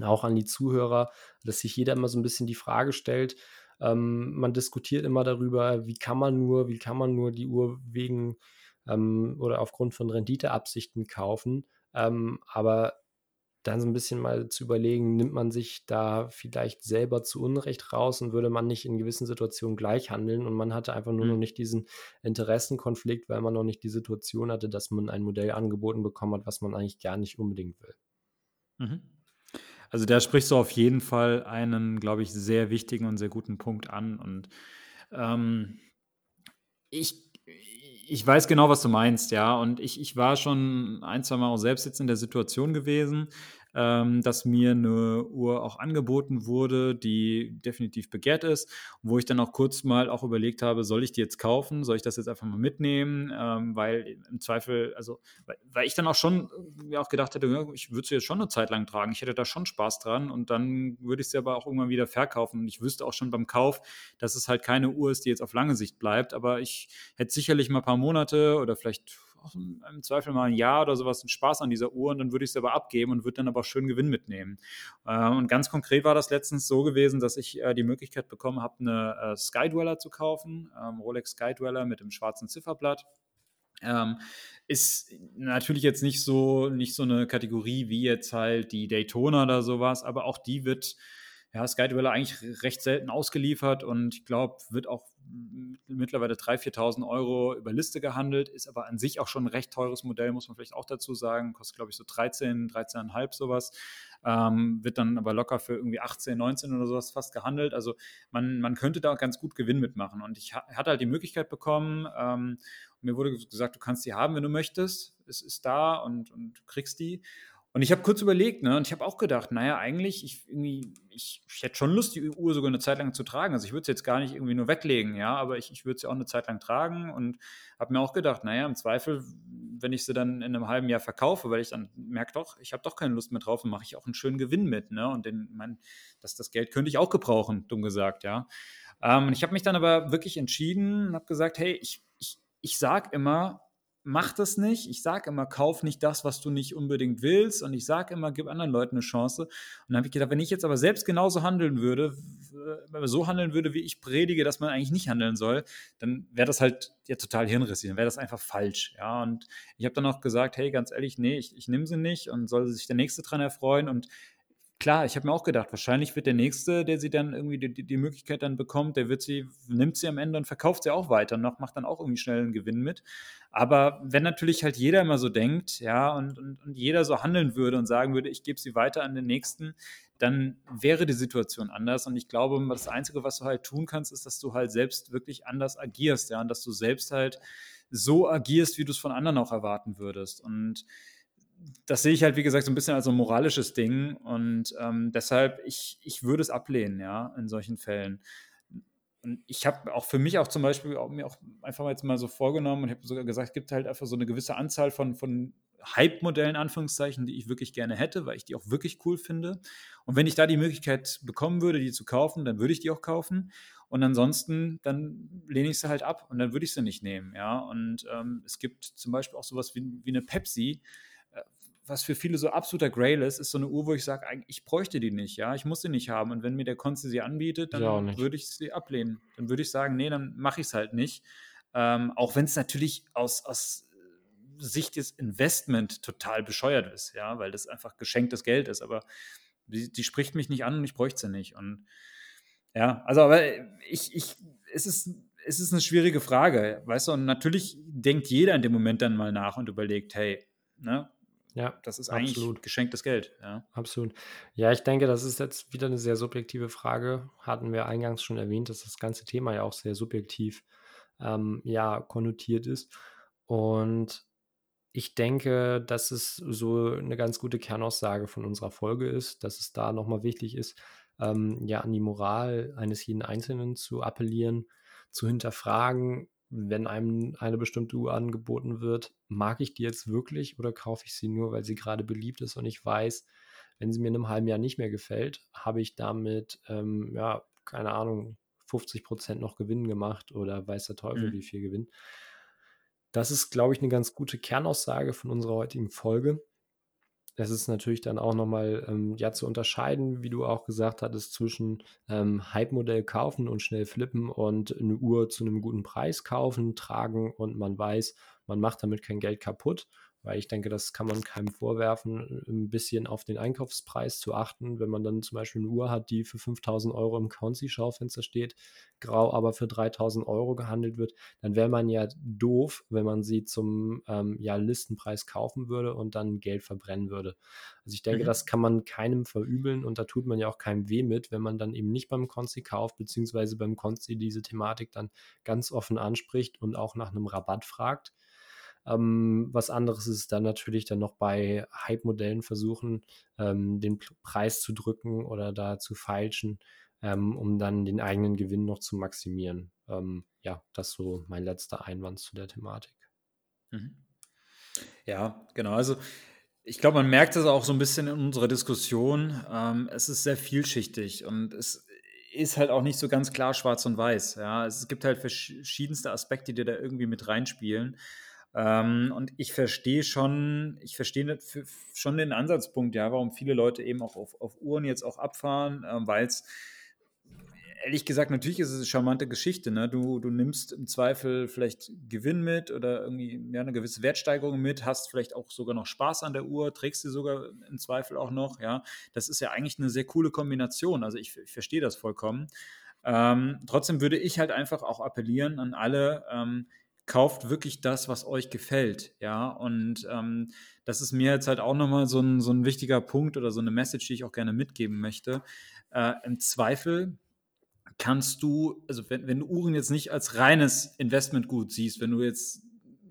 B: Auch an die Zuhörer, dass sich jeder immer so ein bisschen die Frage stellt, ähm, man diskutiert immer darüber, wie kann man nur, wie kann man nur die Uhr wegen ähm, oder aufgrund von Renditeabsichten kaufen. Ähm, aber dann so ein bisschen mal zu überlegen, nimmt man sich da vielleicht selber zu Unrecht raus und würde man nicht in gewissen Situationen gleich handeln und man hatte einfach nur mhm. noch nicht diesen Interessenkonflikt, weil man noch nicht die Situation hatte, dass man ein Modell angeboten bekommen hat, was man eigentlich gar nicht unbedingt will.
A: Mhm. Also da sprichst du auf jeden Fall einen, glaube ich, sehr wichtigen und sehr guten Punkt an. Und ähm, ich, ich weiß genau, was du meinst, ja. Und ich, ich war schon ein, zwei Mal auch selbst jetzt in der Situation gewesen, ähm, dass mir eine Uhr auch angeboten wurde, die definitiv begehrt ist, wo ich dann auch kurz mal auch überlegt habe, soll ich die jetzt kaufen, soll ich das jetzt einfach mal mitnehmen, ähm, weil im Zweifel, also weil, weil ich dann auch schon mir auch gedacht hätte, ich würde sie jetzt schon eine Zeit lang tragen, ich hätte da schon Spaß dran und dann würde ich sie aber auch irgendwann wieder verkaufen. Und ich wüsste auch schon beim Kauf, dass es halt keine Uhr ist, die jetzt auf lange Sicht bleibt, aber ich hätte sicherlich mal ein paar Monate oder vielleicht im Zweifel mal ein Jahr oder sowas einen Spaß an dieser Uhr und dann würde ich sie aber abgeben und würde dann aber auch schön Gewinn mitnehmen. Äh, und ganz konkret war das letztens so gewesen, dass ich äh, die Möglichkeit bekommen habe, eine äh, Skydweller zu kaufen, ähm, Rolex Skydweller mit dem schwarzen Zifferblatt. Ähm, ist natürlich jetzt nicht so, nicht so eine Kategorie wie jetzt halt die Daytona oder sowas, aber auch die wird ja, Sky Dweller eigentlich recht selten ausgeliefert und ich glaube, wird auch mittlerweile 3.000, 4.000 Euro über Liste gehandelt, ist aber an sich auch schon ein recht teures Modell, muss man vielleicht auch dazu sagen. Kostet, glaube ich, so 13, 13,5 sowas. Ähm, wird dann aber locker für irgendwie 18, 19 oder sowas fast gehandelt. Also man, man könnte da ganz gut Gewinn mitmachen. Und ich hatte halt die Möglichkeit bekommen, ähm, mir wurde gesagt, du kannst die haben, wenn du möchtest. Es ist da und, und du kriegst die. Und ich habe kurz überlegt, ne, und ich habe auch gedacht, naja, eigentlich, ich, irgendwie, ich, ich, hätte schon Lust, die Uhr sogar eine Zeit lang zu tragen. Also ich würde sie jetzt gar nicht irgendwie nur weglegen, ja, aber ich, ich würde sie auch eine Zeit lang tragen und habe mir auch gedacht, naja, im Zweifel, wenn ich sie dann in einem halben Jahr verkaufe, weil ich dann merke doch, ich habe doch keine Lust mehr drauf, dann mache ich auch einen schönen Gewinn mit, ne? Und den, mein, das, das Geld könnte ich auch gebrauchen, dumm gesagt, ja. Ähm, ich habe mich dann aber wirklich entschieden und habe gesagt, hey, ich, ich, ich sage immer, mach das nicht. Ich sage immer, kauf nicht das, was du nicht unbedingt willst. Und ich sage immer, gib anderen Leuten eine Chance. Und dann habe ich gedacht, wenn ich jetzt aber selbst genauso handeln würde, so handeln würde, wie ich predige, dass man eigentlich nicht handeln soll, dann wäre das halt ja total hirnrissig. Dann wäre das einfach falsch. Ja, und ich habe dann auch gesagt, hey, ganz ehrlich, nee, ich, ich nehme sie nicht und soll sich der Nächste dran erfreuen. Und klar, ich habe mir auch gedacht, wahrscheinlich wird der Nächste, der sie dann irgendwie die, die, Möglichkeit dann bekommt, der wird sie, nimmt sie am Ende und verkauft sie auch weiter und macht dann auch irgendwie schnell einen Gewinn mit. Aber wenn natürlich halt jeder immer so denkt, ja, und, und, und jeder so handeln würde und sagen würde, ich gebe sie weiter an den Nächsten, dann wäre die Situation anders. Und ich glaube, das Einzige, was du halt tun kannst, ist, dass du halt selbst wirklich anders agierst, ja, und dass du selbst halt so agierst, wie du es von anderen auch erwarten würdest. Und das sehe ich halt, wie gesagt, so ein bisschen als ein moralisches Ding und ähm, deshalb, ich, ich würde es ablehnen, ja, in solchen Fällen. Und ich habe auch für mich auch zum Beispiel auch, mir auch einfach mal jetzt mal so vorgenommen und habe sogar gesagt, es gibt halt einfach so eine gewisse Anzahl von, von Hype-Modellen, Anführungszeichen, die ich wirklich gerne hätte, weil ich die auch wirklich cool finde. Und wenn ich da die Möglichkeit bekommen würde, die zu kaufen, dann würde ich die auch kaufen. Und ansonsten, dann lehne ich sie halt ab und dann würde ich sie nicht nehmen, ja. Und ähm, es gibt zum Beispiel auch sowas wie, wie eine Pepsi, was für viele so absoluter Grail ist, ist so eine Uhr, wo ich sage, ich bräuchte die nicht, ja, ich muss sie nicht haben. Und wenn mir der Konzi sie anbietet, dann würde ich sie ablehnen. Dann würde ich sagen, nee, dann mache ich es halt nicht. Ähm, auch wenn es natürlich aus, aus Sicht des Investment total bescheuert ist, ja, weil das einfach geschenktes Geld ist. Aber die, die spricht mich nicht an und ich bräuchte sie nicht. Und ja, also aber ich, ich, es ist, es ist eine schwierige Frage, weißt du, und natürlich denkt jeder in dem Moment dann mal nach und überlegt, hey, ne, ja, das ist eigentlich absolut. geschenktes Geld. Ja.
B: Absolut. Ja, ich denke, das ist jetzt wieder eine sehr subjektive Frage. Hatten wir eingangs schon erwähnt, dass das ganze Thema ja auch sehr subjektiv ähm, ja, konnotiert ist. Und ich denke, dass es so eine ganz gute Kernaussage von unserer Folge ist, dass es da nochmal wichtig ist, ähm, ja, an die Moral eines jeden Einzelnen zu appellieren, zu hinterfragen, wenn einem eine bestimmte Uhr angeboten wird, mag ich die jetzt wirklich oder kaufe ich sie nur, weil sie gerade beliebt ist und ich weiß, wenn sie mir in einem halben Jahr nicht mehr gefällt, habe ich damit, ähm, ja, keine Ahnung, 50 Prozent noch Gewinn gemacht oder weiß der Teufel, mhm. wie viel Gewinn. Das ist, glaube ich, eine ganz gute Kernaussage von unserer heutigen Folge es ist natürlich dann auch nochmal ähm, ja, zu unterscheiden, wie du auch gesagt hattest, zwischen ähm, Hype-Modell kaufen und schnell flippen und eine Uhr zu einem guten Preis kaufen, tragen und man weiß, man macht damit kein Geld kaputt weil ich denke, das kann man keinem vorwerfen, ein bisschen auf den Einkaufspreis zu achten. Wenn man dann zum Beispiel eine Uhr hat, die für 5000 Euro im Consi-Schaufenster steht, grau aber für 3000 Euro gehandelt wird, dann wäre man ja doof, wenn man sie zum ähm, ja, Listenpreis kaufen würde und dann Geld verbrennen würde. Also ich denke, mhm. das kann man keinem verübeln und da tut man ja auch keinem weh mit, wenn man dann eben nicht beim Consi kauft, beziehungsweise beim Consi diese Thematik dann ganz offen anspricht und auch nach einem Rabatt fragt. Ähm, was anderes ist dann natürlich dann noch bei Hype-Modellen versuchen, ähm, den Preis zu drücken oder da zu feilschen, ähm, um dann den eigenen Gewinn noch zu maximieren. Ähm, ja, das ist so mein letzter Einwand zu der Thematik.
A: Mhm. Ja, genau. Also ich glaube, man merkt es auch so ein bisschen in unserer Diskussion. Ähm, es ist sehr vielschichtig und es ist halt auch nicht so ganz klar schwarz und weiß. Ja, es gibt halt verschiedenste Aspekte, die da irgendwie mit reinspielen. Ähm, und ich verstehe schon, ich verstehe schon den Ansatzpunkt, ja, warum viele Leute eben auch auf, auf Uhren jetzt auch abfahren, äh, weil es ehrlich gesagt, natürlich ist es eine charmante Geschichte. Ne? Du, du nimmst im Zweifel vielleicht Gewinn mit oder irgendwie ja, eine gewisse Wertsteigerung mit, hast vielleicht auch sogar noch Spaß an der Uhr, trägst sie sogar im Zweifel auch noch. Ja, das ist ja eigentlich eine sehr coole Kombination. Also ich, ich verstehe das vollkommen. Ähm, trotzdem würde ich halt einfach auch appellieren an alle, ähm, kauft wirklich das, was euch gefällt, ja. Und ähm, das ist mir jetzt halt auch nochmal so ein, so ein wichtiger Punkt oder so eine Message, die ich auch gerne mitgeben möchte. Äh, Im Zweifel kannst du, also wenn, wenn du Uhren jetzt nicht als reines Investmentgut siehst, wenn du jetzt,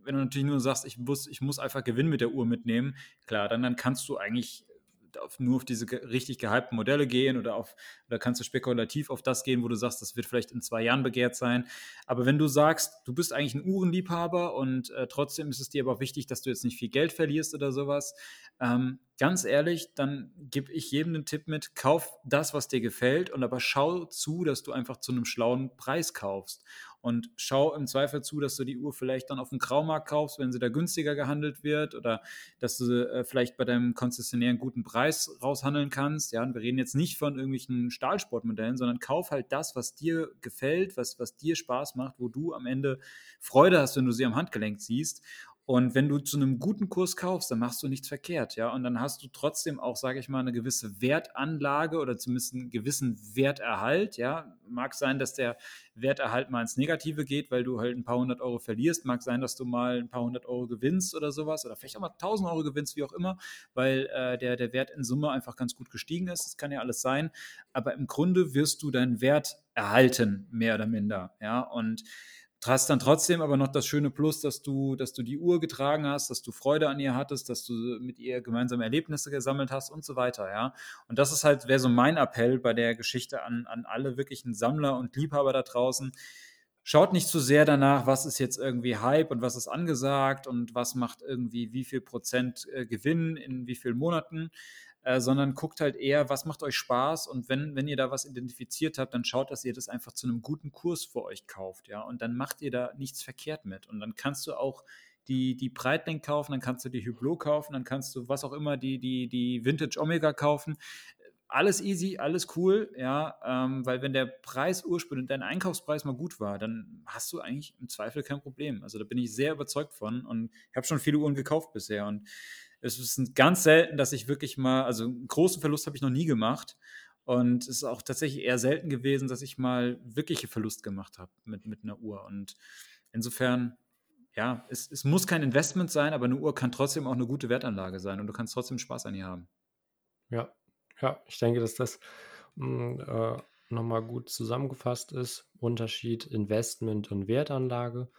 A: wenn du natürlich nur sagst, ich muss, ich muss einfach Gewinn mit der Uhr mitnehmen, klar, dann, dann kannst du eigentlich auf, nur auf diese richtig gehypten Modelle gehen oder auf, oder kannst du spekulativ auf das gehen, wo du sagst, das wird vielleicht in zwei Jahren begehrt sein. Aber wenn du sagst, du bist eigentlich ein Uhrenliebhaber und äh, trotzdem ist es dir aber wichtig, dass du jetzt nicht viel Geld verlierst oder sowas, ähm, ganz ehrlich, dann gebe ich jedem den Tipp mit, kauf das, was dir gefällt und aber schau zu, dass du einfach zu einem schlauen Preis kaufst und schau im Zweifel zu, dass du die Uhr vielleicht dann auf dem Graumarkt kaufst, wenn sie da günstiger gehandelt wird oder dass du äh, vielleicht bei deinem Konzessionär einen guten Preis raushandeln kannst. Ja, und wir reden jetzt nicht von irgendwelchen Stahlsportmodellen, sondern kauf halt das, was dir gefällt, was, was dir Spaß macht, wo du am Ende Freude hast, wenn du sie am Handgelenk siehst. Und wenn du zu einem guten Kurs kaufst, dann machst du nichts verkehrt, ja. Und dann hast du trotzdem auch, sage ich mal, eine gewisse Wertanlage oder zumindest einen gewissen Werterhalt, ja. Mag sein, dass der Werterhalt mal ins Negative geht, weil du halt ein paar hundert Euro verlierst. Mag sein, dass du mal ein paar hundert Euro gewinnst oder sowas oder vielleicht auch mal tausend Euro gewinnst, wie auch immer, weil äh, der, der Wert in Summe einfach ganz gut gestiegen ist. Das kann ja alles sein. Aber im Grunde wirst du deinen Wert erhalten, mehr oder minder, ja. Und hast dann trotzdem aber noch das schöne Plus, dass du, dass du die Uhr getragen hast, dass du Freude an ihr hattest, dass du mit ihr gemeinsame Erlebnisse gesammelt hast und so weiter, ja. Und das ist halt, wäre so mein Appell bei der Geschichte an, an alle wirklichen Sammler und Liebhaber da draußen. Schaut nicht zu sehr danach, was ist jetzt irgendwie Hype und was ist angesagt und was macht irgendwie wie viel Prozent äh, Gewinn in wie vielen Monaten, äh, sondern guckt halt eher, was macht euch Spaß und wenn, wenn ihr da was identifiziert habt, dann schaut, dass ihr das einfach zu einem guten Kurs für euch kauft, ja, und dann macht ihr da nichts verkehrt mit und dann kannst du auch die, die Breitling kaufen, dann kannst du die Hublot kaufen, dann kannst du was auch immer, die, die, die Vintage Omega kaufen. Alles easy, alles cool, ja, ähm, weil wenn der Preis ursprünglich, dein Einkaufspreis mal gut war, dann hast du eigentlich im Zweifel kein Problem. Also da bin ich sehr überzeugt von und ich habe schon viele Uhren gekauft bisher und es ist ganz selten, dass ich wirklich mal, also einen großen Verlust habe ich noch nie gemacht. Und es ist auch tatsächlich eher selten gewesen, dass ich mal wirkliche Verlust gemacht habe mit, mit einer Uhr. Und insofern, ja, es, es muss kein Investment sein, aber eine Uhr kann trotzdem auch eine gute Wertanlage sein und du kannst trotzdem Spaß an ihr haben.
B: Ja, ja, ich denke, dass das hm, äh, nochmal gut zusammengefasst ist. Unterschied Investment und Wertanlage.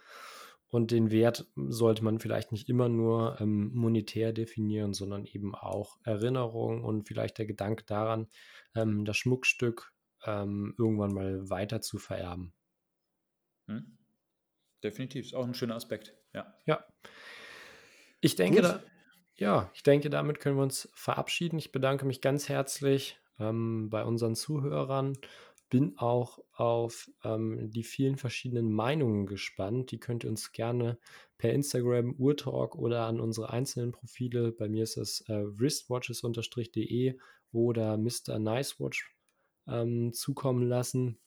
B: Und den Wert sollte man vielleicht nicht immer nur ähm, monetär definieren, sondern eben auch Erinnerung und vielleicht der Gedanke daran, ähm, das Schmuckstück ähm, irgendwann mal weiter zu vererben.
A: Hm. Definitiv, ist auch ein schöner Aspekt, ja.
B: Ja. Ich denke, da, ja, ich denke, damit können wir uns verabschieden. Ich bedanke mich ganz herzlich ähm, bei unseren Zuhörern bin auch auf ähm, die vielen verschiedenen Meinungen gespannt. Die könnt ihr uns gerne per Instagram, Urtalk oder an unsere einzelnen Profile, bei mir ist es äh, wristwatches-de oder Mr. Nicewatch ähm, zukommen lassen.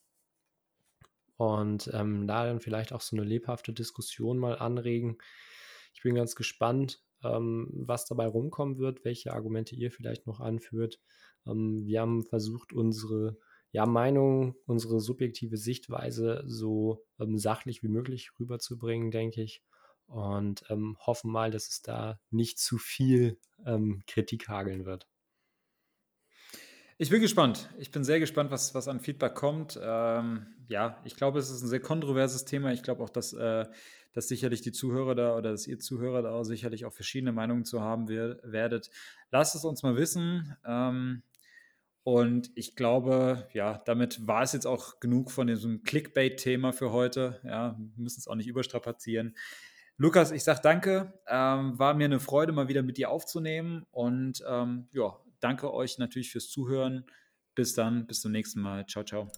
B: Und ähm, da dann vielleicht auch so eine lebhafte Diskussion mal anregen. Ich bin ganz gespannt, ähm, was dabei rumkommen wird, welche Argumente ihr vielleicht noch anführt. Ähm, wir haben versucht, unsere ja, Meinung, unsere subjektive Sichtweise so ähm, sachlich wie möglich rüberzubringen, denke ich. Und ähm, hoffen mal, dass es da nicht zu viel ähm, Kritik hageln wird.
A: Ich bin gespannt. Ich bin sehr gespannt, was, was an Feedback kommt. Ähm, ja, ich glaube, es ist ein sehr kontroverses Thema. Ich glaube auch, dass, äh, dass sicherlich die Zuhörer da oder dass ihr Zuhörer da auch sicherlich auch verschiedene Meinungen zu haben werdet. Lasst es uns mal wissen. Und ich glaube, ja, damit war es jetzt auch genug von diesem Clickbait-Thema für heute. Ja, wir müssen es auch nicht überstrapazieren. Lukas, ich sage danke. Ähm, war mir eine Freude, mal wieder mit dir aufzunehmen. Und ähm, ja, danke euch natürlich fürs Zuhören. Bis dann, bis zum nächsten Mal. Ciao, ciao.